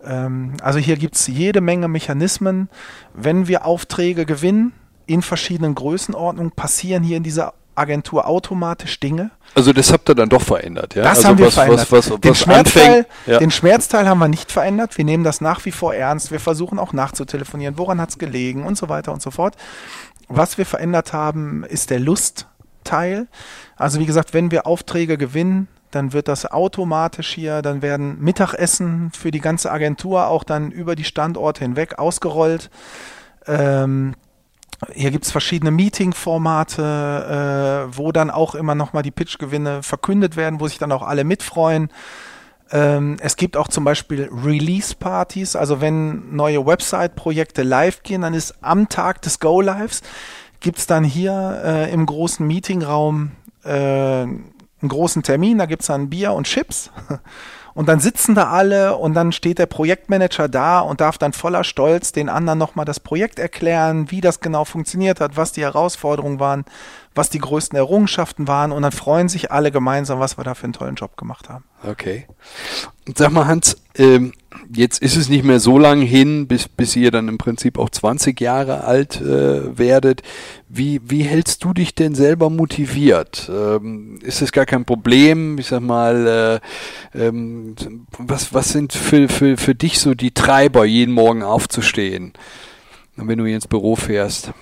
Ähm, also hier gibt es jede Menge Mechanismen. Wenn wir Aufträge gewinnen in verschiedenen Größenordnungen, passieren hier in dieser Agentur automatisch Dinge. Also das habt ihr dann doch verändert, ja? Das also haben wir was, verändert. Was, was, den, Schmerzteil, anfängt, ja. den Schmerzteil haben wir nicht verändert. Wir nehmen das nach wie vor ernst. Wir versuchen auch nachzutelefonieren. Woran hat es gelegen und so weiter und so fort. Was wir verändert haben, ist der Lustteil. Also wie gesagt, wenn wir Aufträge gewinnen, dann wird das automatisch hier, dann werden Mittagessen für die ganze Agentur auch dann über die Standorte hinweg ausgerollt. Ähm, hier gibt es verschiedene Meeting-Formate, äh, wo dann auch immer nochmal die Pitch-Gewinne verkündet werden, wo sich dann auch alle mitfreuen. Ähm, es gibt auch zum Beispiel Release-Partys, also wenn neue Website-Projekte live gehen, dann ist am Tag des Go-Lives, gibt es dann hier äh, im großen Meetingraum äh, einen großen Termin, da gibt es dann Bier und Chips. Und dann sitzen da alle und dann steht der Projektmanager da und darf dann voller Stolz den anderen nochmal das Projekt erklären, wie das genau funktioniert hat, was die Herausforderungen waren, was die größten Errungenschaften waren und dann freuen sich alle gemeinsam, was wir da für einen tollen Job gemacht haben. Okay. Und sag mal, Hans, ähm, jetzt ist es nicht mehr so lang hin, bis, bis ihr dann im Prinzip auch 20 Jahre alt äh, werdet. Wie, wie hältst du dich denn selber motiviert? Ähm, ist es gar kein Problem? Ich sag mal, äh, ähm, was, was sind für, für, für dich so die Treiber, jeden Morgen aufzustehen, wenn du hier ins Büro fährst?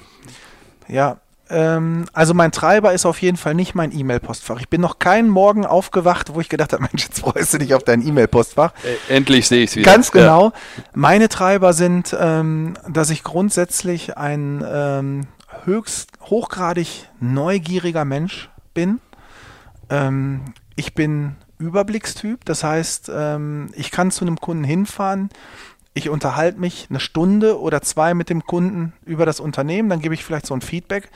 Ja, ähm, also mein Treiber ist auf jeden Fall nicht mein E-Mail-Postfach. Ich bin noch keinen Morgen aufgewacht, wo ich gedacht habe, Mensch, jetzt freust du dich auf dein E-Mail-Postfach. Äh, endlich sehe ich es wieder. Ganz genau. Ja. Meine Treiber sind, ähm, dass ich grundsätzlich ein ähm, höchst hochgradig neugieriger Mensch bin. Ähm, ich bin Überblickstyp, das heißt, ähm, ich kann zu einem Kunden hinfahren, ich unterhalte mich eine Stunde oder zwei mit dem Kunden über das Unternehmen, dann gebe ich vielleicht so ein Feedback.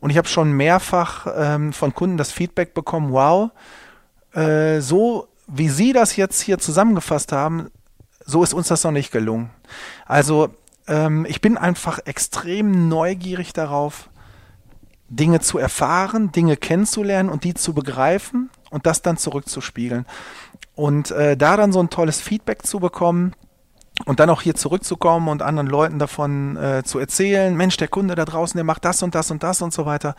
Und ich habe schon mehrfach ähm, von Kunden das Feedback bekommen, wow, äh, so wie Sie das jetzt hier zusammengefasst haben, so ist uns das noch nicht gelungen. Also ähm, ich bin einfach extrem neugierig darauf, Dinge zu erfahren, Dinge kennenzulernen und die zu begreifen und das dann zurückzuspiegeln. Und äh, da dann so ein tolles Feedback zu bekommen, und dann auch hier zurückzukommen und anderen Leuten davon äh, zu erzählen, Mensch, der Kunde da draußen, der macht das und das und das und so weiter.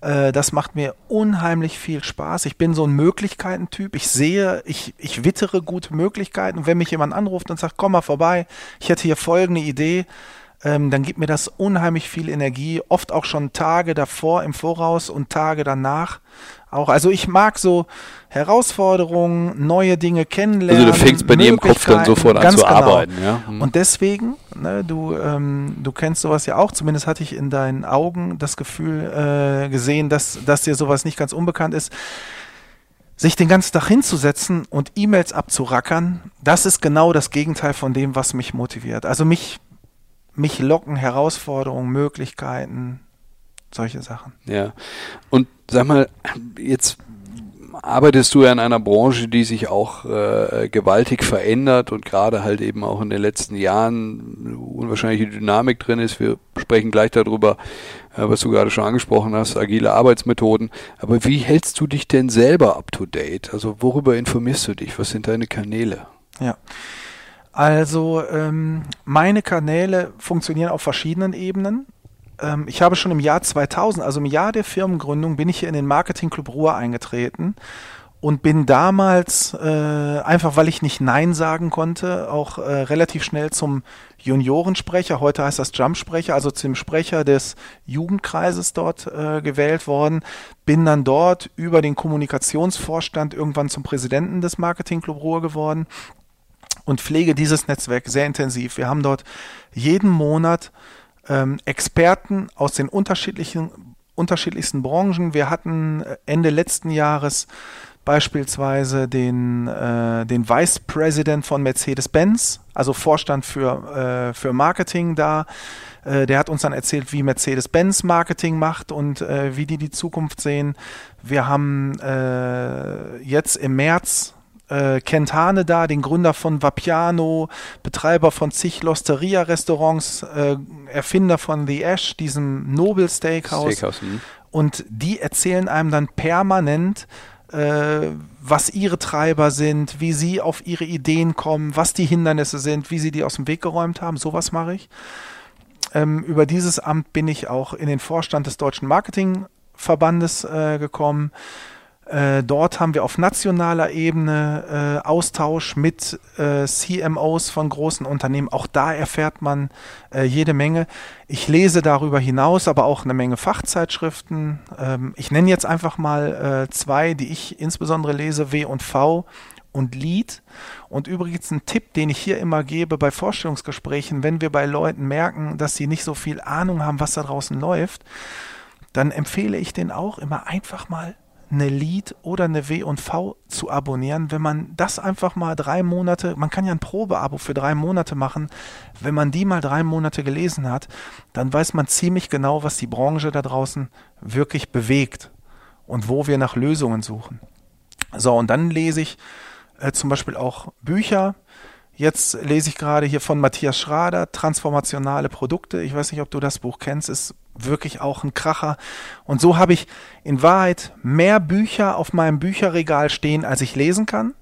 Äh, das macht mir unheimlich viel Spaß. Ich bin so ein Möglichkeitentyp. Ich sehe, ich, ich wittere gute Möglichkeiten. Und wenn mich jemand anruft und sagt, komm mal vorbei, ich hätte hier folgende Idee, ähm, dann gibt mir das unheimlich viel Energie, oft auch schon Tage davor im Voraus und Tage danach auch. Also ich mag so Herausforderungen, neue Dinge kennenlernen. Also du fängst bei dir im Kopf dann sofort an zu genau. arbeiten, ja. Mhm. Und deswegen, ne, du, ähm, du kennst sowas ja auch, zumindest hatte ich in deinen Augen das Gefühl äh, gesehen, dass, dass dir sowas nicht ganz unbekannt ist sich den ganzen Tag hinzusetzen und E-Mails abzurackern, das ist genau das Gegenteil von dem, was mich motiviert. Also mich, mich locken Herausforderungen, Möglichkeiten, solche Sachen. Ja. Und sag mal, jetzt arbeitest du ja in einer Branche, die sich auch äh, gewaltig verändert und gerade halt eben auch in den letzten Jahren unwahrscheinliche Dynamik drin ist. Wir sprechen gleich darüber, äh, was du gerade schon angesprochen hast, agile Arbeitsmethoden. Aber wie hältst du dich denn selber up to date? Also worüber informierst du dich? Was sind deine Kanäle? Ja. Also ähm, meine Kanäle funktionieren auf verschiedenen Ebenen ähm, ich habe schon im Jahr 2000, also im Jahr der Firmengründung, bin ich hier in den Marketing Club Ruhr eingetreten und bin damals, äh, einfach weil ich nicht Nein sagen konnte, auch äh, relativ schnell zum Juniorensprecher, heute heißt das Jumpsprecher, also zum Sprecher des Jugendkreises dort äh, gewählt worden. Bin dann dort über den Kommunikationsvorstand irgendwann zum Präsidenten des Marketingclub Ruhr geworden und pflege dieses Netzwerk sehr intensiv. Wir haben dort jeden Monat Experten aus den unterschiedlichen unterschiedlichsten Branchen. Wir hatten äh, Ende letzten Jahres beispielsweise den, äh, den Vice President von Mercedes-Benz, also Vorstand für, äh, für Marketing da. Äh, der hat uns dann erzählt, wie Mercedes-Benz Marketing macht und äh, wie die die Zukunft sehen. Wir haben jetzt im März äh, Kent Hane da, den Gründer von Vapiano, Betreiber von zig Losteria-Restaurants, äh, Erfinder von The Ash, diesem Nobel Steakhouse. Steakhouse hm. und die erzählen einem dann permanent, äh, was ihre Treiber sind, wie sie auf ihre Ideen kommen, was die Hindernisse sind, wie sie die aus dem Weg geräumt haben. Sowas mache ich. Ähm, über dieses Amt bin ich auch in den Vorstand des Deutschen Marketingverbandes äh, gekommen. Äh, dort haben wir auf nationaler Ebene äh, Austausch mit äh, CMOs von großen Unternehmen. Auch da erfährt man äh, jede Menge. Ich lese darüber hinaus aber auch eine Menge Fachzeitschriften. Ähm, ich nenne jetzt einfach mal äh, zwei, die ich insbesondere lese, W und V und Lied. Und übrigens ein Tipp, den ich hier immer gebe bei Vorstellungsgesprächen, wenn wir bei Leuten merken, dass sie nicht so viel Ahnung haben, was da draußen läuft, dann empfehle ich denen auch immer einfach mal eine Lead oder eine W&V zu abonnieren, wenn man das einfach mal drei Monate, man kann ja ein Probeabo für drei Monate machen, wenn man die mal drei Monate gelesen hat, dann weiß man ziemlich genau, was die Branche da draußen wirklich bewegt und wo wir nach Lösungen suchen. So, und dann lese ich äh, zum Beispiel auch Bücher. Jetzt lese ich gerade hier von Matthias Schrader, Transformationale Produkte. Ich weiß nicht, ob du das Buch kennst, ist wirklich auch ein Kracher. Und so habe ich in Wahrheit mehr Bücher auf meinem Bücherregal stehen, als ich lesen kann.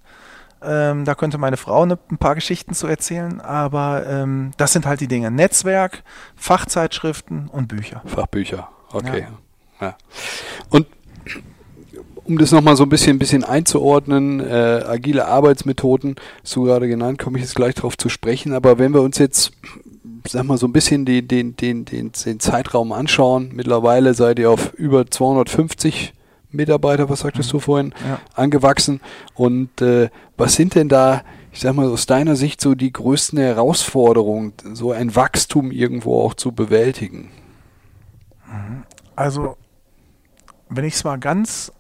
Ähm, da könnte meine Frau ne, ein paar Geschichten zu erzählen, aber ähm, das sind halt die Dinge. Netzwerk, Fachzeitschriften und Bücher. Fachbücher, okay. Ja. ja. Und um das nochmal so ein bisschen, ein bisschen einzuordnen, äh, agile Arbeitsmethoden, so gerade genannt, komme ich jetzt gleich darauf zu sprechen, aber wenn wir uns jetzt sag mal, so ein bisschen den, den, den, den, den Zeitraum anschauen, mittlerweile seid ihr auf über 250 Mitarbeiter, was sagtest du vorhin, ja. angewachsen. Und äh, was sind denn da, ich sag mal, aus deiner Sicht so die größten Herausforderungen, so ein Wachstum irgendwo auch zu bewältigen? Also, wenn ich es mal ganz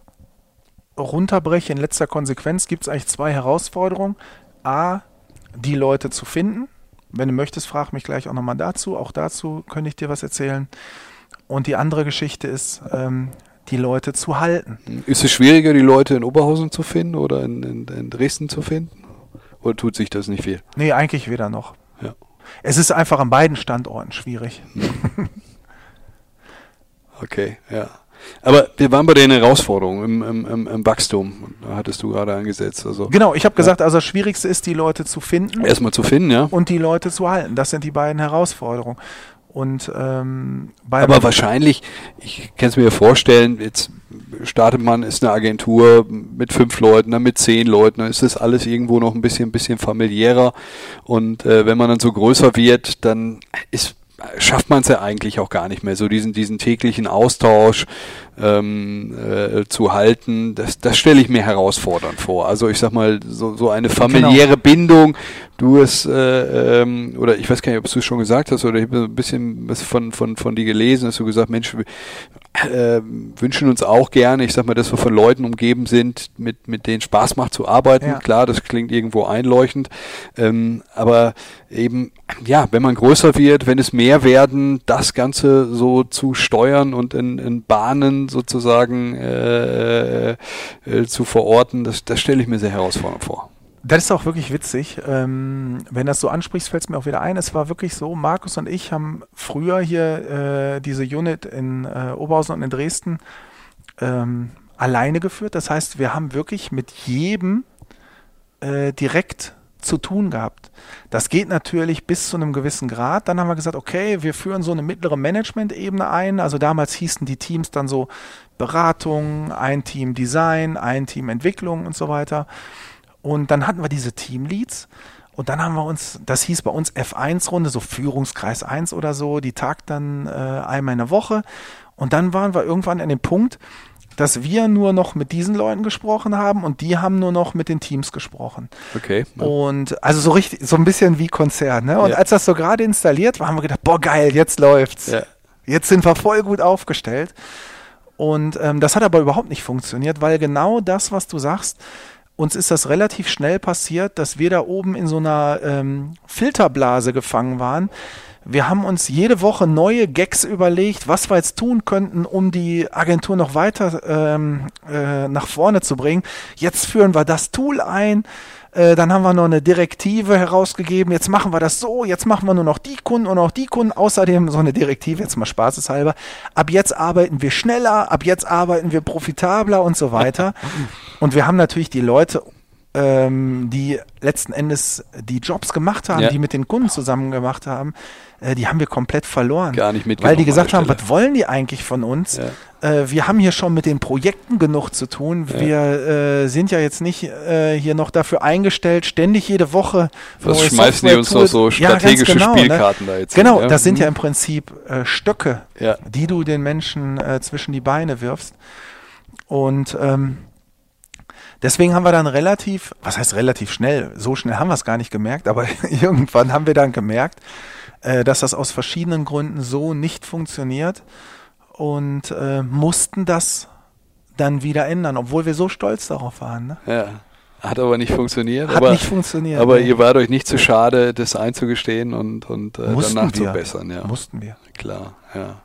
runterbreche, in letzter Konsequenz gibt es eigentlich zwei Herausforderungen. A, die Leute zu finden, wenn du möchtest, frag mich gleich auch nochmal dazu. Auch dazu könnte ich dir was erzählen. Und die andere Geschichte ist, ähm, die Leute zu halten. Ist es schwieriger, die Leute in Oberhausen zu finden oder in, in, in Dresden zu finden? Oder tut sich das nicht viel? Nee, eigentlich weder noch. Ja. Es ist einfach an beiden Standorten schwierig. okay, ja. Aber wir waren bei den Herausforderungen im, im, im, Wachstum, da hattest du gerade angesetzt. Also, genau, ich habe gesagt, also das Schwierigste ist, die Leute zu finden. Erstmal zu finden, ja. Und die Leute zu halten. Das sind die beiden Herausforderungen. Und ähm, aber wahrscheinlich, ich kann es mir vorstellen, jetzt startet man, ist eine Agentur mit fünf Leuten, dann mit zehn Leuten, dann ist das alles irgendwo noch ein bisschen, bisschen familiärer. Und äh, wenn man dann so größer wird, dann ist schafft man es ja eigentlich auch gar nicht mehr, so diesen, diesen täglichen Austausch ähm, äh, zu halten, das, das stelle ich mir herausfordernd vor. Also ich sag mal, so, so eine familiäre genau. Bindung, du es, äh, ähm, oder ich weiß gar nicht, ob du es schon gesagt hast, oder ich habe ein bisschen was von, von, von dir gelesen, hast du gesagt, Mensch, wir äh, wünschen uns auch gerne, ich sag mal, dass wir von Leuten umgeben sind, mit, mit denen Spaß macht zu arbeiten. Ja. Klar, das klingt irgendwo einleuchtend, ähm, aber eben, ja, wenn man größer wird, wenn es mehr werden, das Ganze so zu steuern und in, in Bahnen sozusagen äh, äh, zu verorten, das, das stelle ich mir sehr herausfordernd vor. Das ist auch wirklich witzig. Ähm, wenn das so ansprichst, fällt es mir auch wieder ein. Es war wirklich so, Markus und ich haben früher hier äh, diese Unit in äh, Oberhausen und in Dresden ähm, alleine geführt. Das heißt, wir haben wirklich mit jedem äh, direkt zu tun gehabt. Das geht natürlich bis zu einem gewissen Grad. Dann haben wir gesagt, okay, wir führen so eine mittlere Management-Ebene ein. Also damals hießen die Teams dann so Beratung, ein Team Design, ein Team Entwicklung und so weiter. Und dann hatten wir diese Teamleads. Und dann haben wir uns, das hieß bei uns F1-Runde, so Führungskreis 1 oder so, die tagt dann äh, einmal in der Woche. Und dann waren wir irgendwann an dem Punkt, dass wir nur noch mit diesen Leuten gesprochen haben und die haben nur noch mit den Teams gesprochen. Okay. Ja. Und also so richtig, so ein bisschen wie Konzert. Ne? Und ja. als das so gerade installiert war, haben wir gedacht, boah geil, jetzt läuft's. Ja. Jetzt sind wir voll gut aufgestellt. Und ähm, das hat aber überhaupt nicht funktioniert, weil genau das, was du sagst, uns ist das relativ schnell passiert, dass wir da oben in so einer ähm, Filterblase gefangen waren wir haben uns jede Woche neue Gags überlegt, was wir jetzt tun könnten, um die Agentur noch weiter ähm, äh, nach vorne zu bringen. Jetzt führen wir das Tool ein. Äh, dann haben wir noch eine Direktive herausgegeben. Jetzt machen wir das so. Jetzt machen wir nur noch die Kunden und auch die Kunden. Außerdem so eine Direktive, jetzt mal spaßeshalber. Ab jetzt arbeiten wir schneller. Ab jetzt arbeiten wir profitabler und so weiter. Und wir haben natürlich die Leute ähm, die letzten Endes die Jobs gemacht haben, ja. die mit den Kunden zusammen gemacht haben, äh, die haben wir komplett verloren. Gar nicht Weil die gesagt haben, was wollen die eigentlich von uns? Ja. Äh, wir haben hier schon mit den Projekten genug zu tun. Ja. Wir äh, sind ja jetzt nicht äh, hier noch dafür eingestellt, ständig jede Woche. Was schmeißen die uns noch so strategische genau, ne? Spielkarten ne? da jetzt? Genau, hin, das sind ja im Prinzip äh, Stöcke, die du den Menschen äh, zwischen die Beine wirfst. Und ähm, Deswegen haben wir dann relativ, was heißt relativ schnell, so schnell haben wir es gar nicht gemerkt, aber irgendwann haben wir dann gemerkt, äh, dass das aus verschiedenen Gründen so nicht funktioniert und äh, mussten das dann wieder ändern, obwohl wir so stolz darauf waren. Ne? Ja. Hat aber nicht funktioniert. Hat aber, nicht funktioniert. Aber nee. ihr wart euch nicht zu schade, das einzugestehen und, und äh, danach wir. zu bessern. Ja. Mussten wir. Klar, ja.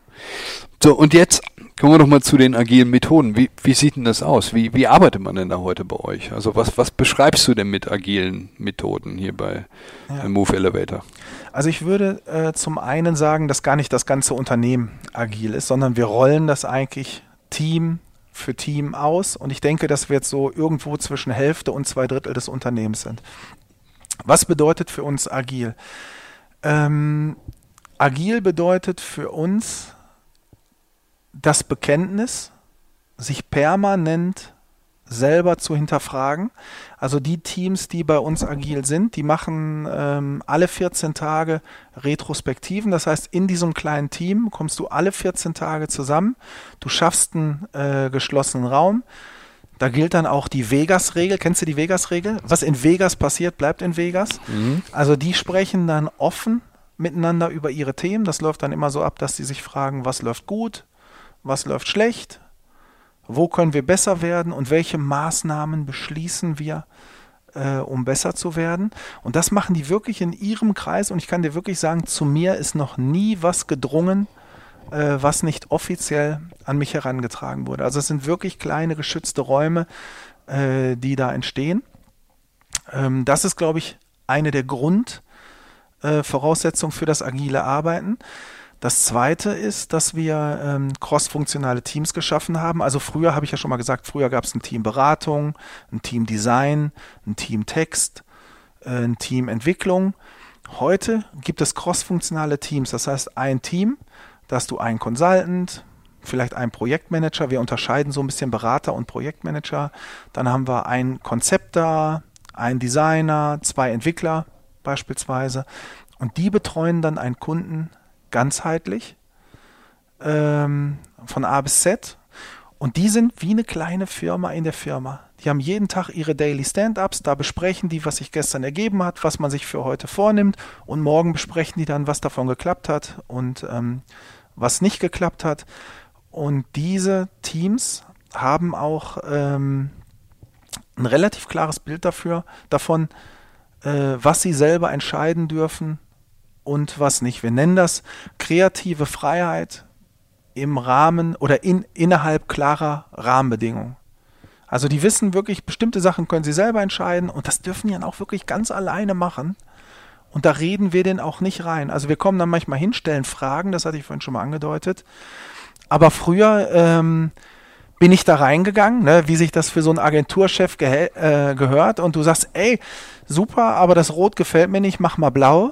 So, und jetzt kommen wir noch mal zu den agilen Methoden. Wie, wie sieht denn das aus? Wie, wie arbeitet man denn da heute bei euch? Also was, was beschreibst du denn mit agilen Methoden hier bei ja. Move Elevator? Also ich würde äh, zum einen sagen, dass gar nicht das ganze Unternehmen agil ist, sondern wir rollen das eigentlich Team für Team aus und ich denke, dass wir jetzt so irgendwo zwischen Hälfte und zwei Drittel des Unternehmens sind. Was bedeutet für uns agil? Ähm, agil bedeutet für uns das Bekenntnis, sich permanent selber zu hinterfragen. Also die Teams, die bei uns agil sind, die machen ähm, alle 14 Tage Retrospektiven. Das heißt, in diesem kleinen Team kommst du alle 14 Tage zusammen. Du schaffst einen äh, geschlossenen Raum. Da gilt dann auch die Vegas-Regel. Kennst du die Vegas-Regel? Was in Vegas passiert, bleibt in Vegas. Mhm. Also die sprechen dann offen miteinander über ihre Themen. Das läuft dann immer so ab, dass sie sich fragen, was läuft gut, was läuft schlecht, wo können wir besser werden und welche Maßnahmen beschließen wir, äh, um besser zu werden. Und das machen die wirklich in ihrem Kreis und ich kann dir wirklich sagen, zu mir ist noch nie was gedrungen, äh, was nicht offiziell an mich herangetragen wurde. Also es sind wirklich kleine geschützte Räume, äh, die da entstehen. Ähm, das ist, glaube ich, eine der Grundvoraussetzungen für das agile Arbeiten. Das zweite ist, dass wir ähm, cross-funktionale Teams geschaffen haben. Also früher habe ich ja schon mal gesagt, früher gab es ein Team Beratung, ein Team Design, ein Team Text, äh, ein Team Entwicklung. Heute gibt es cross-funktionale Teams. Das heißt, ein Team, da hast du einen Consultant, vielleicht einen Projektmanager. Wir unterscheiden so ein bisschen Berater und Projektmanager. Dann haben wir ein Konzept da, einen Designer, zwei Entwickler beispielsweise. Und die betreuen dann einen Kunden ganzheitlich ähm, von A bis Z. Und die sind wie eine kleine Firma in der Firma. Die haben jeden Tag ihre Daily Stand-ups, da besprechen die, was sich gestern ergeben hat, was man sich für heute vornimmt. Und morgen besprechen die dann, was davon geklappt hat und ähm, was nicht geklappt hat. Und diese Teams haben auch ähm, ein relativ klares Bild dafür, davon, äh, was sie selber entscheiden dürfen, und was nicht. Wir nennen das kreative Freiheit im Rahmen oder in, innerhalb klarer Rahmenbedingungen. Also die wissen wirklich, bestimmte Sachen können sie selber entscheiden und das dürfen die dann auch wirklich ganz alleine machen. Und da reden wir den auch nicht rein. Also wir kommen dann manchmal hin, stellen Fragen, das hatte ich vorhin schon mal angedeutet. Aber früher ähm, bin ich da reingegangen, ne, wie sich das für so einen Agenturchef äh, gehört und du sagst, ey, super, aber das Rot gefällt mir nicht, mach mal blau.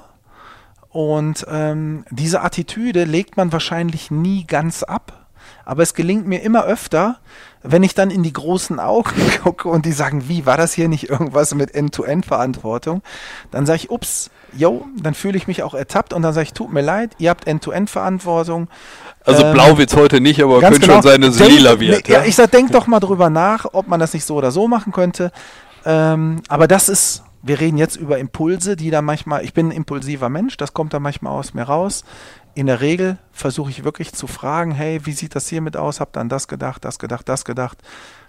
Und ähm, diese Attitüde legt man wahrscheinlich nie ganz ab, aber es gelingt mir immer öfter, wenn ich dann in die großen Augen gucke und die sagen, wie, war das hier nicht irgendwas mit End-to-End-Verantwortung? Dann sage ich, ups, yo, dann fühle ich mich auch ertappt und dann sage ich, tut mir leid, ihr habt End-to-End-Verantwortung. Also ähm, blau wird's heute nicht, aber könnte genau, schon sein, dass es lila wird. Ja, ja, ich sag, denk doch mal drüber nach, ob man das nicht so oder so machen könnte. Ähm, aber das ist, wir reden jetzt über Impulse, die da manchmal, ich bin ein impulsiver Mensch, das kommt da manchmal aus mir raus in der Regel versuche ich wirklich zu fragen, hey, wie sieht das hiermit aus? Hab dann das gedacht, das gedacht, das gedacht.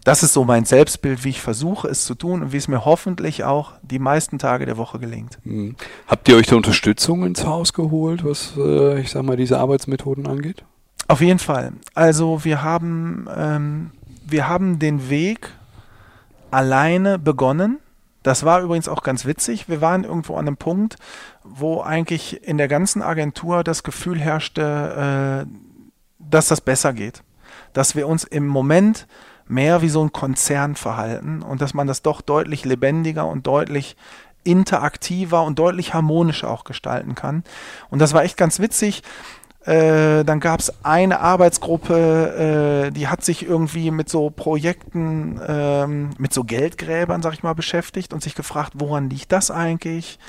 Das ist so mein Selbstbild, wie ich versuche es zu tun und wie es mir hoffentlich auch die meisten Tage der Woche gelingt. Hm. Habt ihr euch da Unterstützung ins Haus geholt, was, äh, ich sag mal, diese Arbeitsmethoden angeht? Auf jeden Fall. Also wir haben, ähm, wir haben den Weg alleine begonnen das war übrigens auch ganz witzig. Wir waren irgendwo an einem Punkt, wo eigentlich in der ganzen Agentur das Gefühl herrschte, äh, dass das besser geht. Dass wir uns im Moment mehr wie so ein Konzern verhalten und dass man das doch deutlich lebendiger und deutlich interaktiver und deutlich harmonischer auch gestalten kann. Und das war echt ganz witzig. Äh, dann gab es eine Arbeitsgruppe, äh, die hat sich irgendwie mit so Projekten, ähm, mit so Geldgräbern, sag ich mal, beschäftigt und sich gefragt, woran liegt das eigentlich?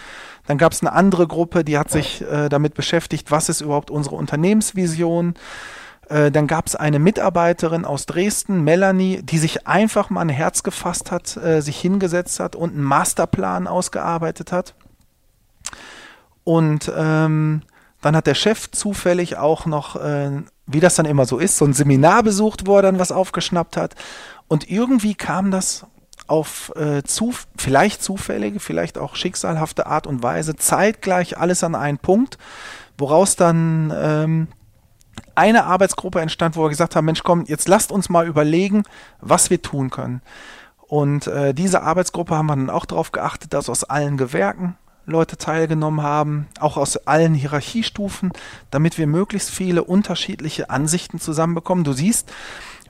Dann gab es eine andere Gruppe, die hat sich äh, damit beschäftigt, was ist überhaupt unsere Unternehmensvision? Äh, dann gab es eine Mitarbeiterin aus Dresden, Melanie, die sich einfach mal ein Herz gefasst hat, äh, sich hingesetzt hat und einen Masterplan ausgearbeitet hat. Und ähm, dann hat der Chef zufällig auch noch, äh, wie das dann immer so ist, so ein Seminar besucht, wo er dann was aufgeschnappt hat. Und irgendwie kam das auf äh, zu, vielleicht zufällige, vielleicht auch schicksalhafte Art und Weise zeitgleich alles an einen Punkt, woraus dann ähm, eine Arbeitsgruppe entstand, wo wir gesagt haben, Mensch, komm, jetzt lasst uns mal überlegen, was wir tun können. Und äh, diese Arbeitsgruppe haben wir dann auch darauf geachtet, dass aus allen Gewerken Leute teilgenommen haben, auch aus allen Hierarchiestufen, damit wir möglichst viele unterschiedliche Ansichten zusammenbekommen. Du siehst,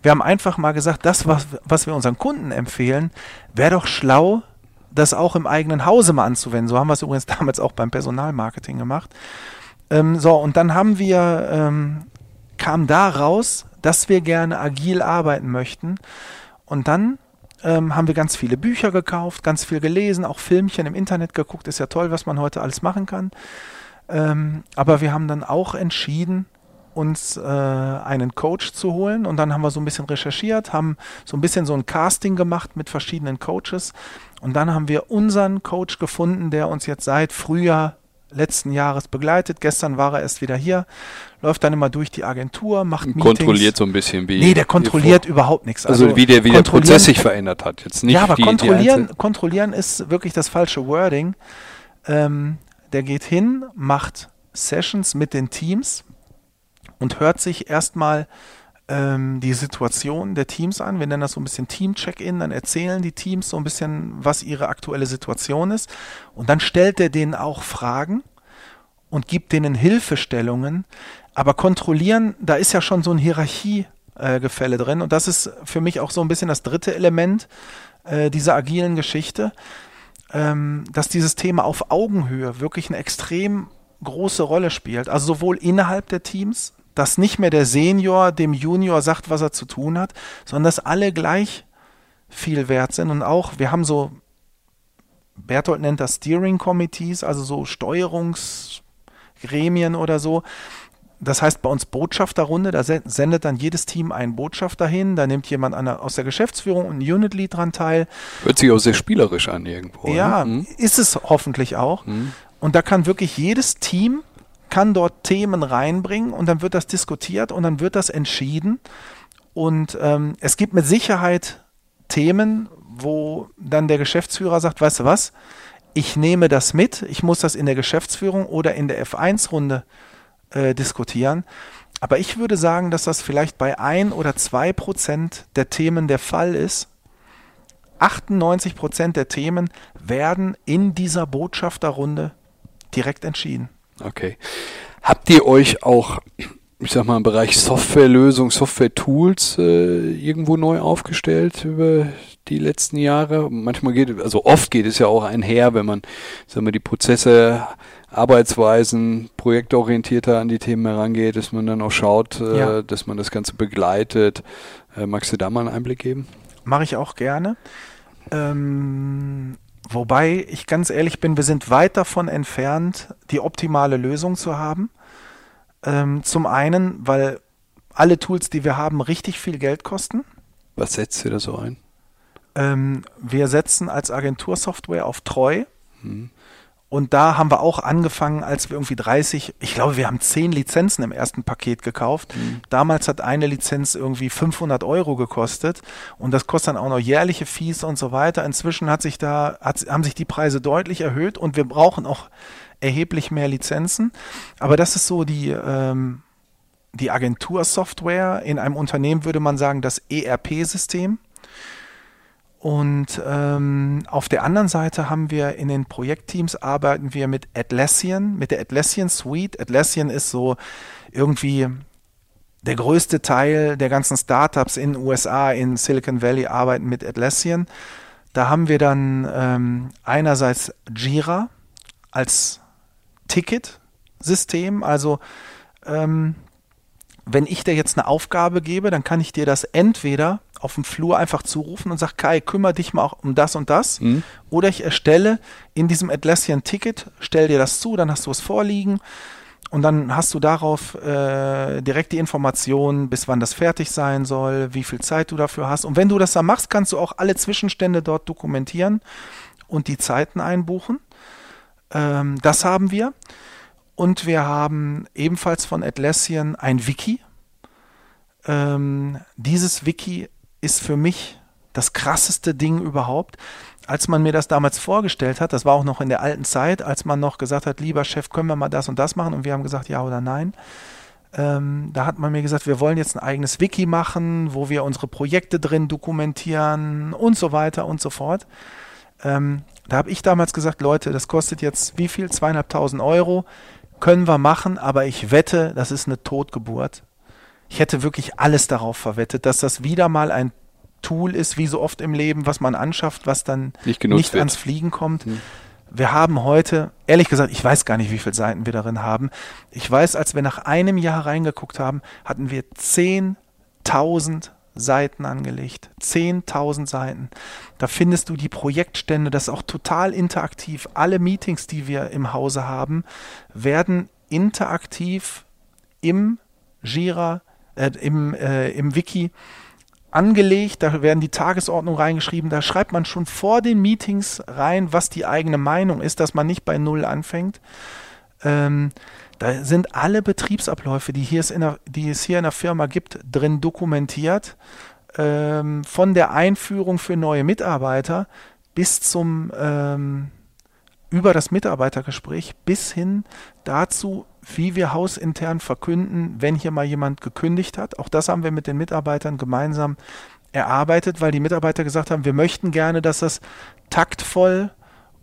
wir haben einfach mal gesagt, das, was, was wir unseren Kunden empfehlen, wäre doch schlau, das auch im eigenen Hause mal anzuwenden. So haben wir es übrigens damals auch beim Personalmarketing gemacht. Ähm, so, und dann haben wir, ähm, kam da raus, dass wir gerne agil arbeiten möchten. Und dann ähm, haben wir ganz viele Bücher gekauft, ganz viel gelesen, auch Filmchen im Internet geguckt. Ist ja toll, was man heute alles machen kann. Ähm, aber wir haben dann auch entschieden, uns äh, einen Coach zu holen und dann haben wir so ein bisschen recherchiert, haben so ein bisschen so ein Casting gemacht mit verschiedenen Coaches und dann haben wir unseren Coach gefunden, der uns jetzt seit Frühjahr letzten Jahres begleitet. Gestern war er erst wieder hier, läuft dann immer durch die Agentur, macht Meetings. Kontrolliert so ein bisschen wie. Nee, der kontrolliert überhaupt nichts. Also, also, wie der, wie der Prozess sich verändert hat. Jetzt nicht ja, aber die, kontrollieren, die kontrollieren ist wirklich das falsche Wording. Ähm, der geht hin, macht Sessions mit den Teams und hört sich erstmal ähm, die Situation der Teams an. Wir nennen das so ein bisschen Team-Check-In. Dann erzählen die Teams so ein bisschen, was ihre aktuelle Situation ist. Und dann stellt er denen auch Fragen und gibt denen Hilfestellungen. Aber kontrollieren, da ist ja schon so ein Hierarchiegefälle drin. Und das ist für mich auch so ein bisschen das dritte Element äh, dieser agilen Geschichte, ähm, dass dieses Thema auf Augenhöhe wirklich eine extrem große Rolle spielt. Also sowohl innerhalb der Teams, dass nicht mehr der Senior dem Junior sagt, was er zu tun hat, sondern dass alle gleich viel wert sind und auch, wir haben so, Bertolt nennt das Steering Committees, also so Steuerungsgremien oder so. Das heißt bei uns Botschafterrunde, da sendet dann jedes Team einen Botschafter hin, da nimmt jemand aus der Geschäftsführung und ein Unit-Lead dran teil. Hört sich auch sehr spielerisch an irgendwo. Ja, ne? ist es hoffentlich auch. Mhm. Und da kann wirklich jedes Team kann dort Themen reinbringen und dann wird das diskutiert und dann wird das entschieden. Und ähm, es gibt mit Sicherheit Themen, wo dann der Geschäftsführer sagt, weißt du was, ich nehme das mit, ich muss das in der Geschäftsführung oder in der F1-Runde äh, diskutieren. Aber ich würde sagen, dass das vielleicht bei ein oder zwei Prozent der Themen der Fall ist. 98 Prozent der Themen werden in dieser Botschafterrunde direkt entschieden. Okay. Habt ihr euch auch ich sag mal, im Bereich Softwarelösung, Software-Tools äh, irgendwo neu aufgestellt über die letzten Jahre? Manchmal geht, also oft geht es ja auch einher, wenn man, sagen wir, die Prozesse, Arbeitsweisen, projektorientierter an die Themen herangeht, dass man dann auch schaut, äh, ja. dass man das Ganze begleitet. Äh, magst du da mal einen Einblick geben? Mache ich auch gerne. Ähm, wobei ich ganz ehrlich bin, wir sind weit davon entfernt, die optimale Lösung zu haben. Ähm, zum einen, weil alle Tools, die wir haben, richtig viel Geld kosten. Was setzt ihr da so ein? Ähm, wir setzen als Agentursoftware auf Treu. Hm. Und da haben wir auch angefangen, als wir irgendwie 30, ich glaube, wir haben 10 Lizenzen im ersten Paket gekauft. Mhm. Damals hat eine Lizenz irgendwie 500 Euro gekostet und das kostet dann auch noch jährliche Fees und so weiter. Inzwischen hat sich da, hat, haben sich die Preise deutlich erhöht und wir brauchen auch erheblich mehr Lizenzen. Aber das ist so die, ähm, die Agentursoftware. In einem Unternehmen würde man sagen, das ERP-System. Und ähm, auf der anderen Seite haben wir in den Projektteams arbeiten wir mit Atlassian, mit der Atlassian Suite. Atlassian ist so irgendwie der größte Teil der ganzen Startups in den USA, in Silicon Valley arbeiten mit Atlassian. Da haben wir dann ähm, einerseits Jira als Ticketsystem. Also ähm, wenn ich dir jetzt eine Aufgabe gebe, dann kann ich dir das entweder auf dem Flur einfach zurufen und sage, Kai, kümmere dich mal auch um das und das. Mhm. Oder ich erstelle in diesem Atlassian Ticket, stell dir das zu, dann hast du es vorliegen und dann hast du darauf äh, direkt die Informationen, bis wann das fertig sein soll, wie viel Zeit du dafür hast. Und wenn du das dann machst, kannst du auch alle Zwischenstände dort dokumentieren und die Zeiten einbuchen. Ähm, das haben wir. Und wir haben ebenfalls von Atlassian ein Wiki. Ähm, dieses Wiki ist für mich das krasseste Ding überhaupt. Als man mir das damals vorgestellt hat, das war auch noch in der alten Zeit, als man noch gesagt hat, lieber Chef, können wir mal das und das machen? Und wir haben gesagt, ja oder nein. Ähm, da hat man mir gesagt, wir wollen jetzt ein eigenes Wiki machen, wo wir unsere Projekte drin dokumentieren und so weiter und so fort. Ähm, da habe ich damals gesagt, Leute, das kostet jetzt wie viel? Zweieinhalbtausend Euro. Können wir machen, aber ich wette, das ist eine Totgeburt. Ich hätte wirklich alles darauf verwettet, dass das wieder mal ein Tool ist, wie so oft im Leben, was man anschafft, was dann nicht, nicht ans Fliegen kommt. Hm. Wir haben heute, ehrlich gesagt, ich weiß gar nicht, wie viele Seiten wir darin haben. Ich weiß, als wir nach einem Jahr reingeguckt haben, hatten wir 10.000 Seiten angelegt. 10.000 Seiten. Da findest du die Projektstände, das ist auch total interaktiv. Alle Meetings, die wir im Hause haben, werden interaktiv im Jira, äh, im, äh, im Wiki angelegt, da werden die Tagesordnungen reingeschrieben, da schreibt man schon vor den Meetings rein, was die eigene Meinung ist, dass man nicht bei Null anfängt. Ähm, da sind alle Betriebsabläufe, die, hier der, die es hier in der Firma gibt, drin dokumentiert. Ähm, von der Einführung für neue Mitarbeiter bis zum ähm, über das Mitarbeitergespräch bis hin dazu, wie wir hausintern verkünden, wenn hier mal jemand gekündigt hat. Auch das haben wir mit den Mitarbeitern gemeinsam erarbeitet, weil die Mitarbeiter gesagt haben, wir möchten gerne, dass das taktvoll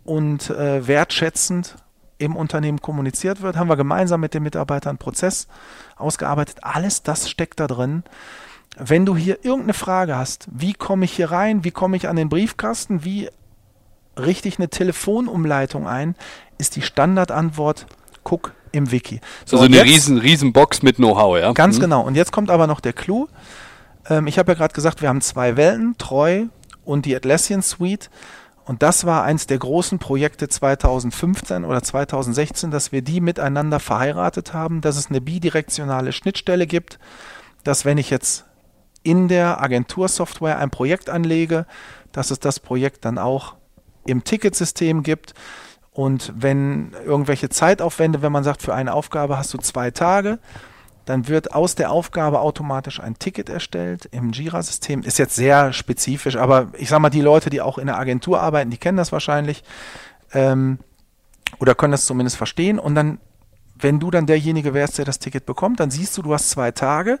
und äh, wertschätzend im Unternehmen kommuniziert wird, haben wir gemeinsam mit den Mitarbeitern einen Prozess ausgearbeitet. Alles das steckt da drin. Wenn du hier irgendeine Frage hast, wie komme ich hier rein, wie komme ich an den Briefkasten, wie richte ich eine Telefonumleitung ein, ist die Standardantwort, guck im Wiki. So, also eine jetzt, riesen, riesen Box mit Know-how, ja? Ganz mhm. genau. Und jetzt kommt aber noch der Clou. Ähm, ich habe ja gerade gesagt, wir haben zwei Welten, Treu und die Atlassian Suite. Und das war eins der großen Projekte 2015 oder 2016, dass wir die miteinander verheiratet haben, dass es eine bidirektionale Schnittstelle gibt, dass wenn ich jetzt in der Agentursoftware ein Projekt anlege, dass es das Projekt dann auch im Ticketsystem gibt. Und wenn irgendwelche Zeitaufwände, wenn man sagt, für eine Aufgabe hast du zwei Tage, dann wird aus der Aufgabe automatisch ein Ticket erstellt im Jira-System. Ist jetzt sehr spezifisch, aber ich sag mal, die Leute, die auch in der Agentur arbeiten, die kennen das wahrscheinlich ähm, oder können das zumindest verstehen. Und dann, wenn du dann derjenige wärst, der das Ticket bekommt, dann siehst du, du hast zwei Tage.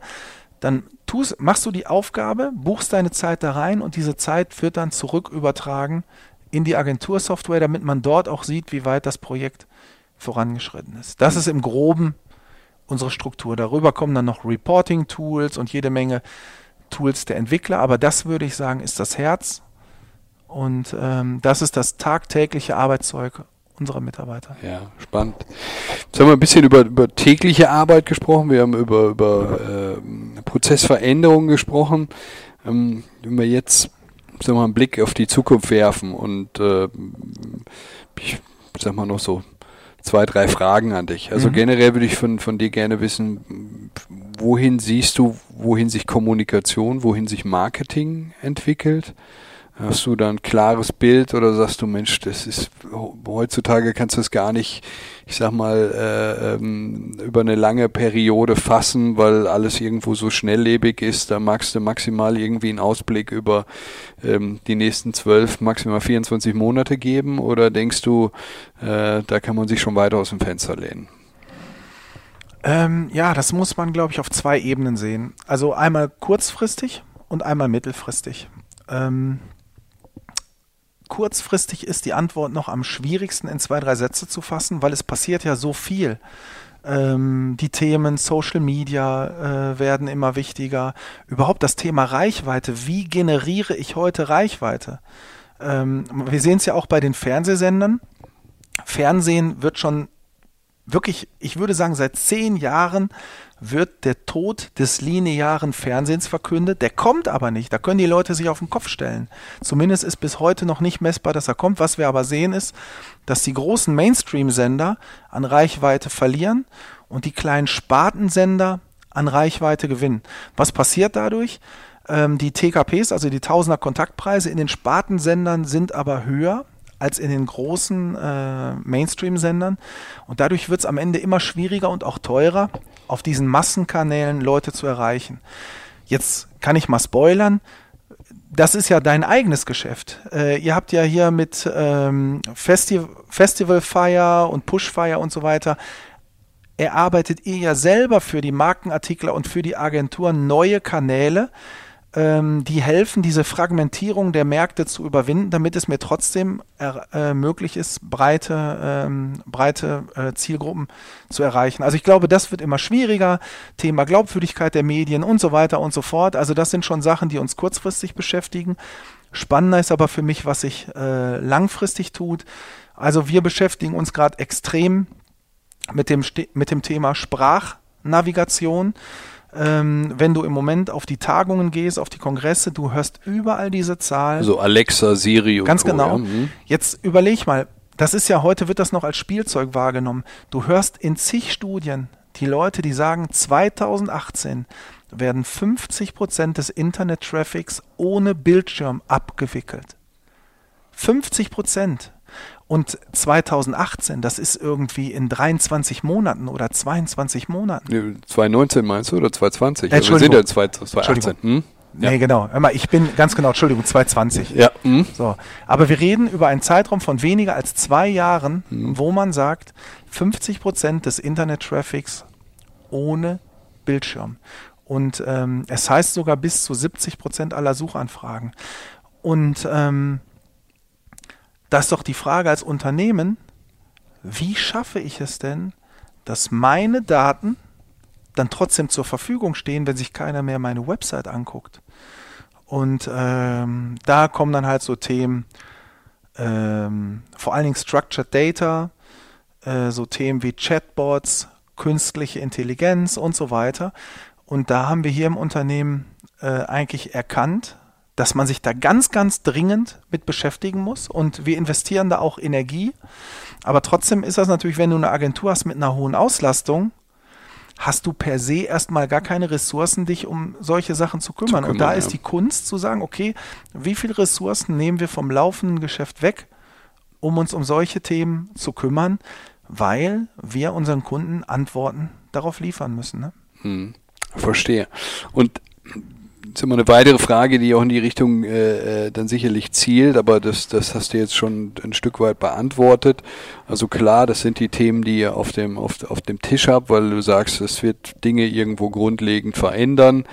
Dann tust, machst du die Aufgabe, buchst deine Zeit da rein und diese Zeit wird dann zurück übertragen in die Agentursoftware, damit man dort auch sieht, wie weit das Projekt vorangeschritten ist. Das ist im Groben unsere Struktur. Darüber kommen dann noch Reporting-Tools und jede Menge Tools der Entwickler, aber das würde ich sagen, ist das Herz und ähm, das ist das tagtägliche Arbeitszeug unserer Mitarbeiter. Ja, spannend. Jetzt haben wir ein bisschen über, über tägliche Arbeit gesprochen, wir haben über, über äh, Prozessveränderungen gesprochen. Ähm, wenn wir jetzt sagen wir, einen Blick auf die Zukunft werfen und äh, ich sag mal noch so zwei, drei Fragen an dich. Also mhm. generell würde ich von, von dir gerne wissen, wohin siehst du, wohin sich Kommunikation, wohin sich Marketing entwickelt? Hast du da ein klares Bild oder sagst du, Mensch, das ist heutzutage kannst du es gar nicht, ich sag mal, äh, ähm, über eine lange Periode fassen, weil alles irgendwo so schnelllebig ist. Da magst du maximal irgendwie einen Ausblick über ähm, die nächsten zwölf, maximal 24 Monate geben oder denkst du, äh, da kann man sich schon weiter aus dem Fenster lehnen? Ähm, ja, das muss man, glaube ich, auf zwei Ebenen sehen. Also einmal kurzfristig und einmal mittelfristig. Ähm, kurzfristig ist die Antwort noch am schwierigsten in zwei, drei Sätze zu fassen, weil es passiert ja so viel. Ähm, die Themen Social Media äh, werden immer wichtiger. Überhaupt das Thema Reichweite. Wie generiere ich heute Reichweite? Ähm, wir sehen es ja auch bei den Fernsehsendern. Fernsehen wird schon wirklich, ich würde sagen, seit zehn Jahren wird der Tod des linearen Fernsehens verkündet. Der kommt aber nicht. Da können die Leute sich auf den Kopf stellen. Zumindest ist bis heute noch nicht messbar, dass er kommt. Was wir aber sehen ist, dass die großen Mainstream-Sender an Reichweite verlieren und die kleinen Spartensender an Reichweite gewinnen. Was passiert dadurch? Ähm, die TKPs, also die Tausender Kontaktpreise in den Spartensendern sind aber höher als in den großen äh, Mainstream-Sendern. Und dadurch wird es am Ende immer schwieriger und auch teurer, auf diesen Massenkanälen Leute zu erreichen. Jetzt kann ich mal spoilern. Das ist ja dein eigenes Geschäft. Äh, ihr habt ja hier mit ähm, Festi Festival Fire und Push Fire und so weiter erarbeitet ihr ja selber für die Markenartikler und für die Agenturen neue Kanäle, ähm, die helfen, diese Fragmentierung der Märkte zu überwinden, damit es mir trotzdem äh, möglich ist, breite, ähm, breite äh, Zielgruppen zu erreichen. Also ich glaube, das wird immer schwieriger. Thema Glaubwürdigkeit der Medien und so weiter und so fort. Also das sind schon Sachen, die uns kurzfristig beschäftigen. Spannender ist aber für mich, was sich äh, langfristig tut. Also wir beschäftigen uns gerade extrem mit dem, mit dem Thema Sprachnavigation. Ähm, wenn du im Moment auf die Tagungen gehst, auf die Kongresse, du hörst überall diese Zahl. So Alexa, Siri und Ganz genau. Ja. Mhm. Jetzt überleg mal, das ist ja heute wird das noch als Spielzeug wahrgenommen. Du hörst in zig Studien die Leute, die sagen, 2018 werden 50 Prozent des Internet-Traffics ohne Bildschirm abgewickelt. 50 Prozent. Und 2018, das ist irgendwie in 23 Monaten oder 22 Monaten. 2019 meinst du oder 2020? Äh, also wir sind ja 2018. Hm? Ja. Nee, genau. Hör mal, ich bin ganz genau, Entschuldigung, 2020. Ja. Hm? So. Aber wir reden über einen Zeitraum von weniger als zwei Jahren, hm. wo man sagt, 50 Prozent des Internet-Traffics ohne Bildschirm. Und ähm, es heißt sogar bis zu 70 Prozent aller Suchanfragen. Und ähm, da ist doch die Frage als Unternehmen, wie schaffe ich es denn, dass meine Daten dann trotzdem zur Verfügung stehen, wenn sich keiner mehr meine Website anguckt. Und ähm, da kommen dann halt so Themen, ähm, vor allen Dingen Structured Data, äh, so Themen wie Chatbots, künstliche Intelligenz und so weiter. Und da haben wir hier im Unternehmen äh, eigentlich erkannt, dass man sich da ganz, ganz dringend mit beschäftigen muss und wir investieren da auch Energie. Aber trotzdem ist das natürlich, wenn du eine Agentur hast mit einer hohen Auslastung, hast du per se erstmal gar keine Ressourcen, dich um solche Sachen zu kümmern. Zu kümmern und da ja. ist die Kunst zu sagen, okay, wie viele Ressourcen nehmen wir vom laufenden Geschäft weg, um uns um solche Themen zu kümmern, weil wir unseren Kunden Antworten darauf liefern müssen. Ne? Hm, verstehe. Und ist immer eine weitere Frage, die auch in die Richtung äh, äh, dann sicherlich zielt, aber das, das hast du jetzt schon ein Stück weit beantwortet. Also klar, das sind die Themen, die ihr auf dem, auf, auf dem Tisch habt, weil du sagst, es wird Dinge irgendwo grundlegend verändern.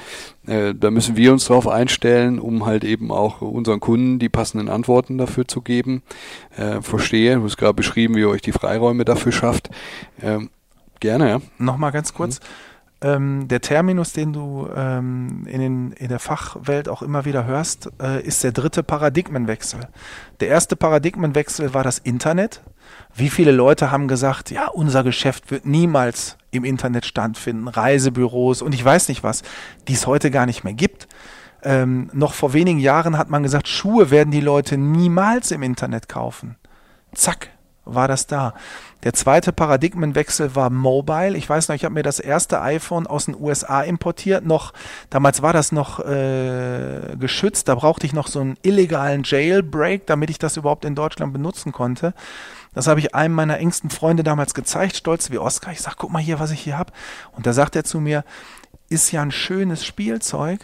Äh, da müssen wir uns darauf einstellen, um halt eben auch unseren Kunden die passenden Antworten dafür zu geben. Äh, verstehe, du hast gerade beschrieben, wie ihr euch die Freiräume dafür schafft. Ähm, Gerne, ja. Nochmal ganz kurz. Mhm. Ähm, der Terminus, den du ähm, in, den, in der Fachwelt auch immer wieder hörst, äh, ist der dritte Paradigmenwechsel. Der erste Paradigmenwechsel war das Internet. Wie viele Leute haben gesagt, ja, unser Geschäft wird niemals im Internet stattfinden, Reisebüros und ich weiß nicht was, die es heute gar nicht mehr gibt. Ähm, noch vor wenigen Jahren hat man gesagt, Schuhe werden die Leute niemals im Internet kaufen. Zack, war das da. Der zweite Paradigmenwechsel war Mobile. Ich weiß noch, ich habe mir das erste iPhone aus den USA importiert. Noch damals war das noch äh, geschützt. Da brauchte ich noch so einen illegalen Jailbreak, damit ich das überhaupt in Deutschland benutzen konnte. Das habe ich einem meiner engsten Freunde damals gezeigt, stolz wie Oscar. Ich sage, guck mal hier, was ich hier habe. Und da sagt er zu mir, ist ja ein schönes Spielzeug,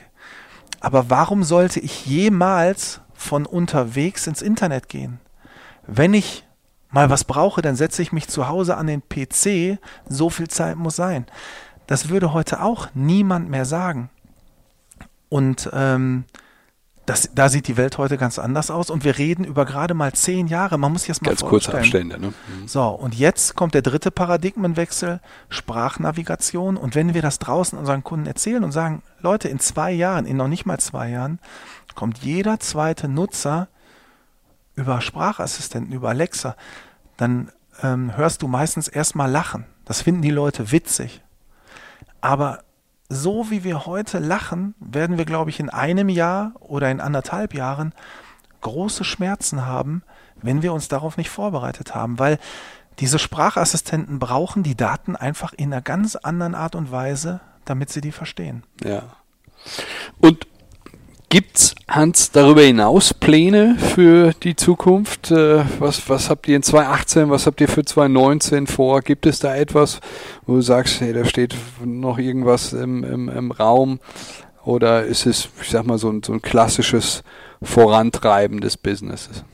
aber warum sollte ich jemals von unterwegs ins Internet gehen? Wenn ich mal was brauche, dann setze ich mich zu Hause an den PC, so viel Zeit muss sein. Das würde heute auch niemand mehr sagen. Und ähm, das, da sieht die Welt heute ganz anders aus und wir reden über gerade mal zehn Jahre. Man muss sich das mal ganz vorstellen. Ganz kurze Abstände. Ne? Mhm. So, und jetzt kommt der dritte Paradigmenwechsel, Sprachnavigation. Und wenn wir das draußen unseren Kunden erzählen und sagen, Leute, in zwei Jahren, in noch nicht mal zwei Jahren, kommt jeder zweite Nutzer über Sprachassistenten, über Alexa, dann ähm, hörst du meistens erstmal lachen. Das finden die Leute witzig. Aber so wie wir heute lachen, werden wir, glaube ich, in einem Jahr oder in anderthalb Jahren große Schmerzen haben, wenn wir uns darauf nicht vorbereitet haben, weil diese Sprachassistenten brauchen die Daten einfach in einer ganz anderen Art und Weise, damit sie die verstehen. Ja. Und Gibt's, Hans, darüber hinaus Pläne für die Zukunft? Äh, was, was habt ihr in 2018, was habt ihr für 2019 vor? Gibt es da etwas, wo du sagst, hey, da steht noch irgendwas im, im, im Raum? Oder ist es, ich sag mal, so ein, so ein klassisches Vorantreiben des Businesses?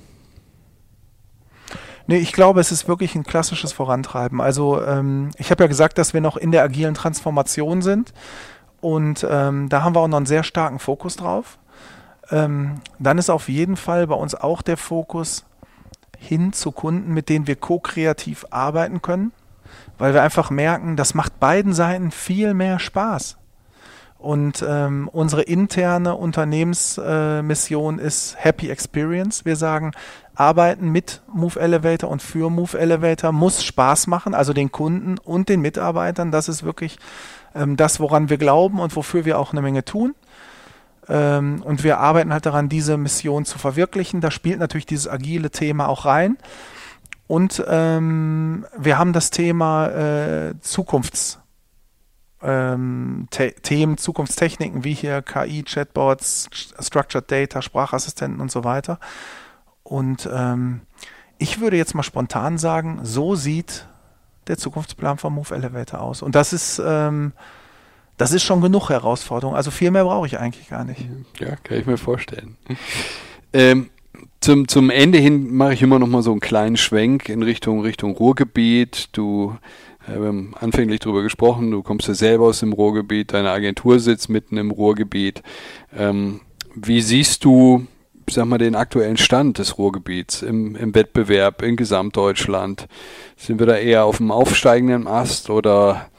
Nee, ich glaube, es ist wirklich ein klassisches Vorantreiben. Also ähm, ich habe ja gesagt, dass wir noch in der agilen Transformation sind. Und ähm, da haben wir auch noch einen sehr starken Fokus drauf. Ähm, dann ist auf jeden Fall bei uns auch der Fokus hin zu Kunden, mit denen wir ko-kreativ arbeiten können, weil wir einfach merken, das macht beiden Seiten viel mehr Spaß. Und ähm, unsere interne Unternehmensmission äh, ist Happy Experience. Wir sagen, arbeiten mit Move Elevator und für Move Elevator muss Spaß machen, also den Kunden und den Mitarbeitern. Das ist wirklich ähm, das, woran wir glauben und wofür wir auch eine Menge tun. Ähm, und wir arbeiten halt daran, diese Mission zu verwirklichen. Da spielt natürlich dieses agile Thema auch rein. Und ähm, wir haben das Thema äh, Zukunfts ähm, Themen, Zukunftstechniken wie hier KI, Chatbots, Structured Data, Sprachassistenten und so weiter. Und ähm, ich würde jetzt mal spontan sagen, so sieht der Zukunftsplan vom Move Elevator aus. Und das ist ähm, das ist schon genug Herausforderung. Also viel mehr brauche ich eigentlich gar nicht. Ja, kann ich mir vorstellen. Ähm, zum, zum Ende hin mache ich immer noch mal so einen kleinen Schwenk in Richtung, Richtung Ruhrgebiet. Du äh, wir haben anfänglich darüber gesprochen, du kommst ja selber aus dem Ruhrgebiet, deine Agentur sitzt mitten im Ruhrgebiet. Ähm, wie siehst du, sag mal, den aktuellen Stand des Ruhrgebiets im, im Wettbewerb in Gesamtdeutschland? Sind wir da eher auf dem aufsteigenden Ast oder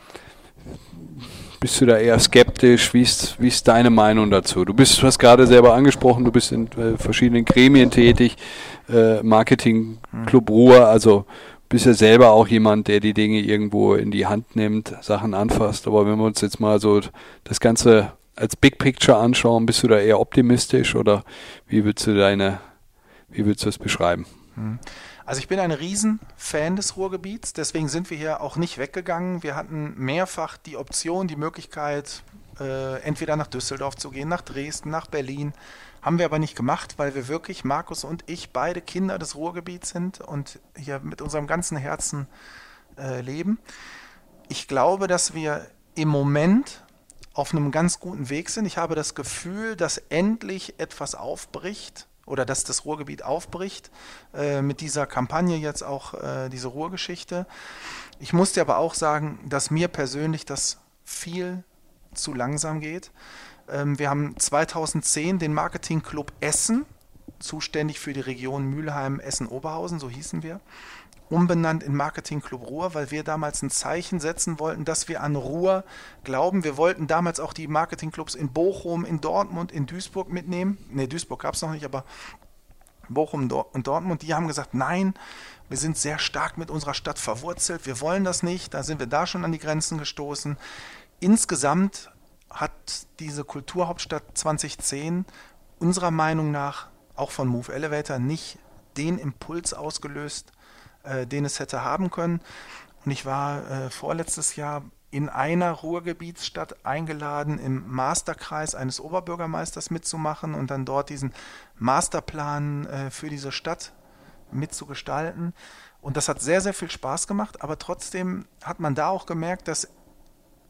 bist du da eher skeptisch? Wie ist, wie ist deine Meinung dazu? Du bist, du hast gerade selber angesprochen, du bist in äh, verschiedenen Gremien tätig, äh, Marketing Club Ruhr, also bist ja selber auch jemand, der die Dinge irgendwo in die Hand nimmt, Sachen anfasst. Aber wenn wir uns jetzt mal so das Ganze als Big Picture anschauen, bist du da eher optimistisch oder wie willst du deine, wie willst du es beschreiben? Hm. Also ich bin ein Riesenfan des Ruhrgebiets, deswegen sind wir hier auch nicht weggegangen. Wir hatten mehrfach die Option, die Möglichkeit, äh, entweder nach Düsseldorf zu gehen, nach Dresden, nach Berlin. Haben wir aber nicht gemacht, weil wir wirklich, Markus und ich, beide Kinder des Ruhrgebiets sind und hier mit unserem ganzen Herzen äh, leben. Ich glaube, dass wir im Moment auf einem ganz guten Weg sind. Ich habe das Gefühl, dass endlich etwas aufbricht oder dass das Ruhrgebiet aufbricht äh, mit dieser Kampagne jetzt auch äh, diese Ruhrgeschichte. Ich muss dir aber auch sagen, dass mir persönlich das viel zu langsam geht. Ähm, wir haben 2010 den Marketingclub Essen, zuständig für die Region Mülheim, Essen, Oberhausen, so hießen wir. Umbenannt in Marketing Club Ruhr, weil wir damals ein Zeichen setzen wollten, dass wir an Ruhr glauben. Wir wollten damals auch die Marketingclubs in Bochum, in Dortmund, in Duisburg mitnehmen. Ne, Duisburg gab es noch nicht, aber Bochum und Dortmund, die haben gesagt, nein, wir sind sehr stark mit unserer Stadt verwurzelt, wir wollen das nicht, da sind wir da schon an die Grenzen gestoßen. Insgesamt hat diese Kulturhauptstadt 2010 unserer Meinung nach auch von Move Elevator nicht den Impuls ausgelöst, äh, den es hätte haben können. Und ich war äh, vorletztes Jahr in einer Ruhrgebietsstadt eingeladen, im Masterkreis eines Oberbürgermeisters mitzumachen und dann dort diesen Masterplan äh, für diese Stadt mitzugestalten. Und das hat sehr, sehr viel Spaß gemacht, aber trotzdem hat man da auch gemerkt, dass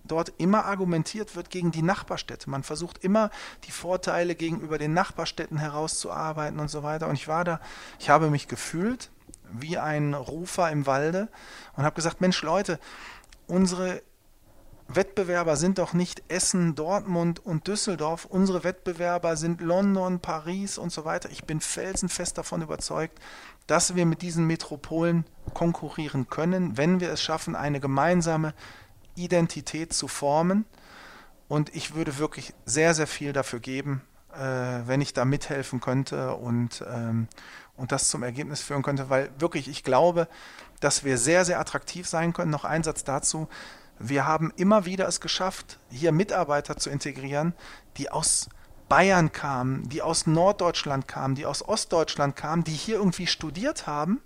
dort immer argumentiert wird gegen die Nachbarstädte. Man versucht immer die Vorteile gegenüber den Nachbarstädten herauszuarbeiten und so weiter. Und ich war da, ich habe mich gefühlt wie ein Rufer im Walde und habe gesagt, Mensch Leute, unsere Wettbewerber sind doch nicht Essen, Dortmund und Düsseldorf. Unsere Wettbewerber sind London, Paris und so weiter. Ich bin felsenfest davon überzeugt, dass wir mit diesen Metropolen konkurrieren können, wenn wir es schaffen, eine gemeinsame Identität zu formen. Und ich würde wirklich sehr, sehr viel dafür geben, wenn ich da mithelfen könnte und, ähm, und das zum Ergebnis führen könnte, weil wirklich ich glaube, dass wir sehr, sehr attraktiv sein können. Noch ein Satz dazu. Wir haben immer wieder es geschafft, hier Mitarbeiter zu integrieren, die aus Bayern kamen, die aus Norddeutschland kamen, die aus Ostdeutschland kamen, die hier irgendwie studiert haben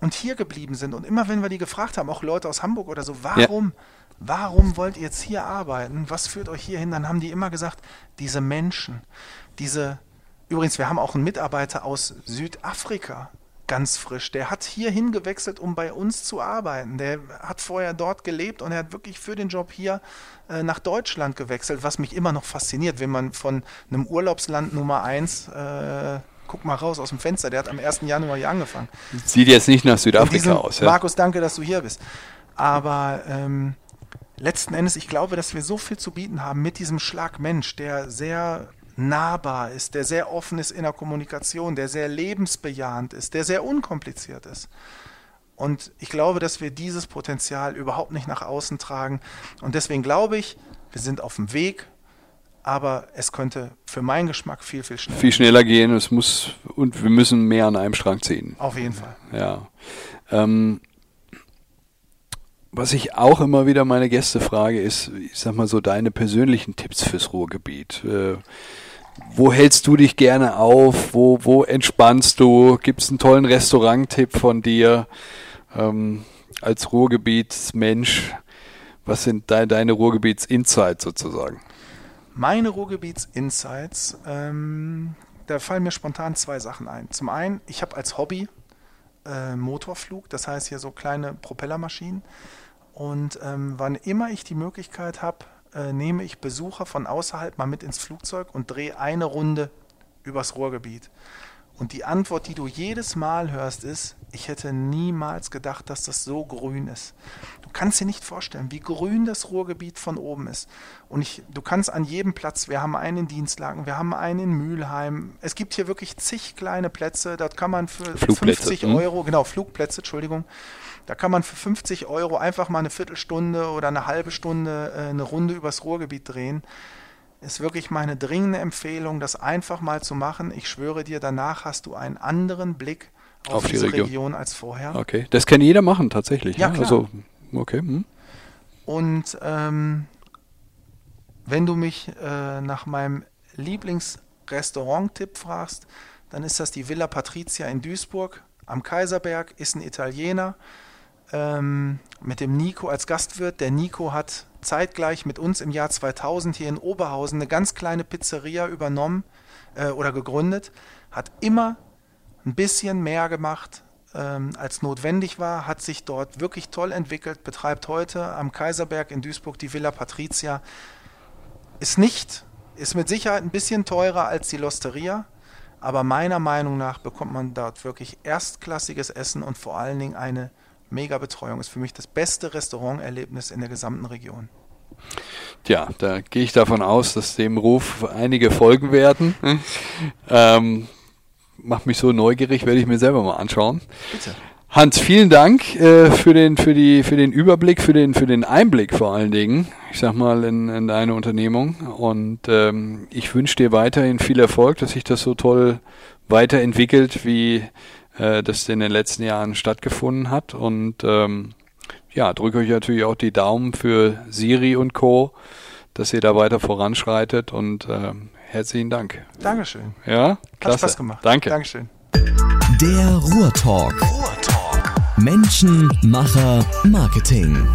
und hier geblieben sind. Und immer wenn wir die gefragt haben, auch Leute aus Hamburg oder so, warum, ja. Warum wollt ihr jetzt hier arbeiten? Was führt euch hier hin? Dann haben die immer gesagt, diese Menschen, diese, übrigens, wir haben auch einen Mitarbeiter aus Südafrika, ganz frisch. Der hat hier hingewechselt, um bei uns zu arbeiten. Der hat vorher dort gelebt und er hat wirklich für den Job hier äh, nach Deutschland gewechselt, was mich immer noch fasziniert, wenn man von einem Urlaubsland Nummer eins äh, guck mal raus aus dem Fenster, der hat am 1. Januar hier angefangen. Sieht jetzt nicht nach Südafrika aus. Ja? Markus, danke, dass du hier bist. Aber ähm, letzten Endes, ich glaube, dass wir so viel zu bieten haben mit diesem Schlag Mensch, der sehr nahbar ist, der sehr offen ist in der Kommunikation, der sehr lebensbejahend ist, der sehr unkompliziert ist. Und ich glaube, dass wir dieses Potenzial überhaupt nicht nach außen tragen. Und deswegen glaube ich, wir sind auf dem Weg, aber es könnte für meinen Geschmack viel, viel schneller Viel schneller gehen. Es muss, und wir müssen mehr an einem Strang ziehen. Auf jeden Fall. Ja. Ähm, was ich auch immer wieder meine Gäste frage, ist, ich sag mal so, deine persönlichen Tipps fürs Ruhrgebiet. Äh, wo hältst du dich gerne auf? Wo, wo entspannst du? Gibt es einen tollen Restaurant-Tipp von dir ähm, als Ruhrgebietsmensch? Was sind de deine Ruhrgebiets-Insights sozusagen? Meine Ruhrgebiets-Insights, ähm, da fallen mir spontan zwei Sachen ein. Zum einen, ich habe als Hobby äh, Motorflug, das heißt hier so kleine Propellermaschinen. Und ähm, wann immer ich die Möglichkeit habe, äh, nehme ich Besucher von außerhalb mal mit ins Flugzeug und drehe eine Runde übers Ruhrgebiet. Und die Antwort, die du jedes Mal hörst, ist, ich hätte niemals gedacht, dass das so grün ist. Du kannst dir nicht vorstellen, wie grün das Ruhrgebiet von oben ist. Und ich, du kannst an jedem Platz, wir haben einen in Dienstlagen, wir haben einen in Mülheim. Es gibt hier wirklich zig kleine Plätze, dort kann man für 50 hm? Euro, genau, Flugplätze, Entschuldigung, da kann man für 50 Euro einfach mal eine Viertelstunde oder eine halbe Stunde äh, eine Runde übers Ruhrgebiet drehen. Ist wirklich meine dringende Empfehlung, das einfach mal zu machen. Ich schwöre dir, danach hast du einen anderen Blick auf, auf diese die Region. Region. als vorher. Okay, das kann jeder machen tatsächlich. Ja, ne? klar. Also, okay. Hm. Und ähm, wenn du mich äh, nach meinem Lieblingsrestaurant-Tipp fragst, dann ist das die Villa Patrizia in Duisburg am Kaiserberg, ist ein Italiener ähm, mit dem Nico als Gastwirt. Der Nico hat zeitgleich mit uns im Jahr 2000 hier in Oberhausen eine ganz kleine Pizzeria übernommen äh, oder gegründet, hat immer ein bisschen mehr gemacht, ähm, als notwendig war, hat sich dort wirklich toll entwickelt, betreibt heute am Kaiserberg in Duisburg die Villa Patricia. Ist nicht, ist mit Sicherheit ein bisschen teurer als die Losteria, aber meiner Meinung nach bekommt man dort wirklich erstklassiges Essen und vor allen Dingen eine mega Betreuung. Ist für mich das beste Restauranterlebnis in der gesamten Region. Tja, da gehe ich davon aus, dass dem Ruf einige folgen werden. ähm, macht mich so neugierig, werde ich mir selber mal anschauen. Bitte. Hans, vielen Dank äh, für, den, für, die, für den Überblick, für den, für den Einblick vor allen Dingen, ich sag mal, in, in deine Unternehmung. Und ähm, ich wünsche dir weiterhin viel Erfolg, dass sich das so toll weiterentwickelt, wie äh, das in den letzten Jahren stattgefunden hat. Und ähm, ja, drücke euch natürlich auch die Daumen für Siri und Co., dass ihr da weiter voranschreitet und äh, herzlichen Dank. Dankeschön. Ja, klasse. Hat Spaß gemacht. Danke. Dankeschön. Der Ruhrtalk. Ruhrtalk. Menschen, Macher, Marketing.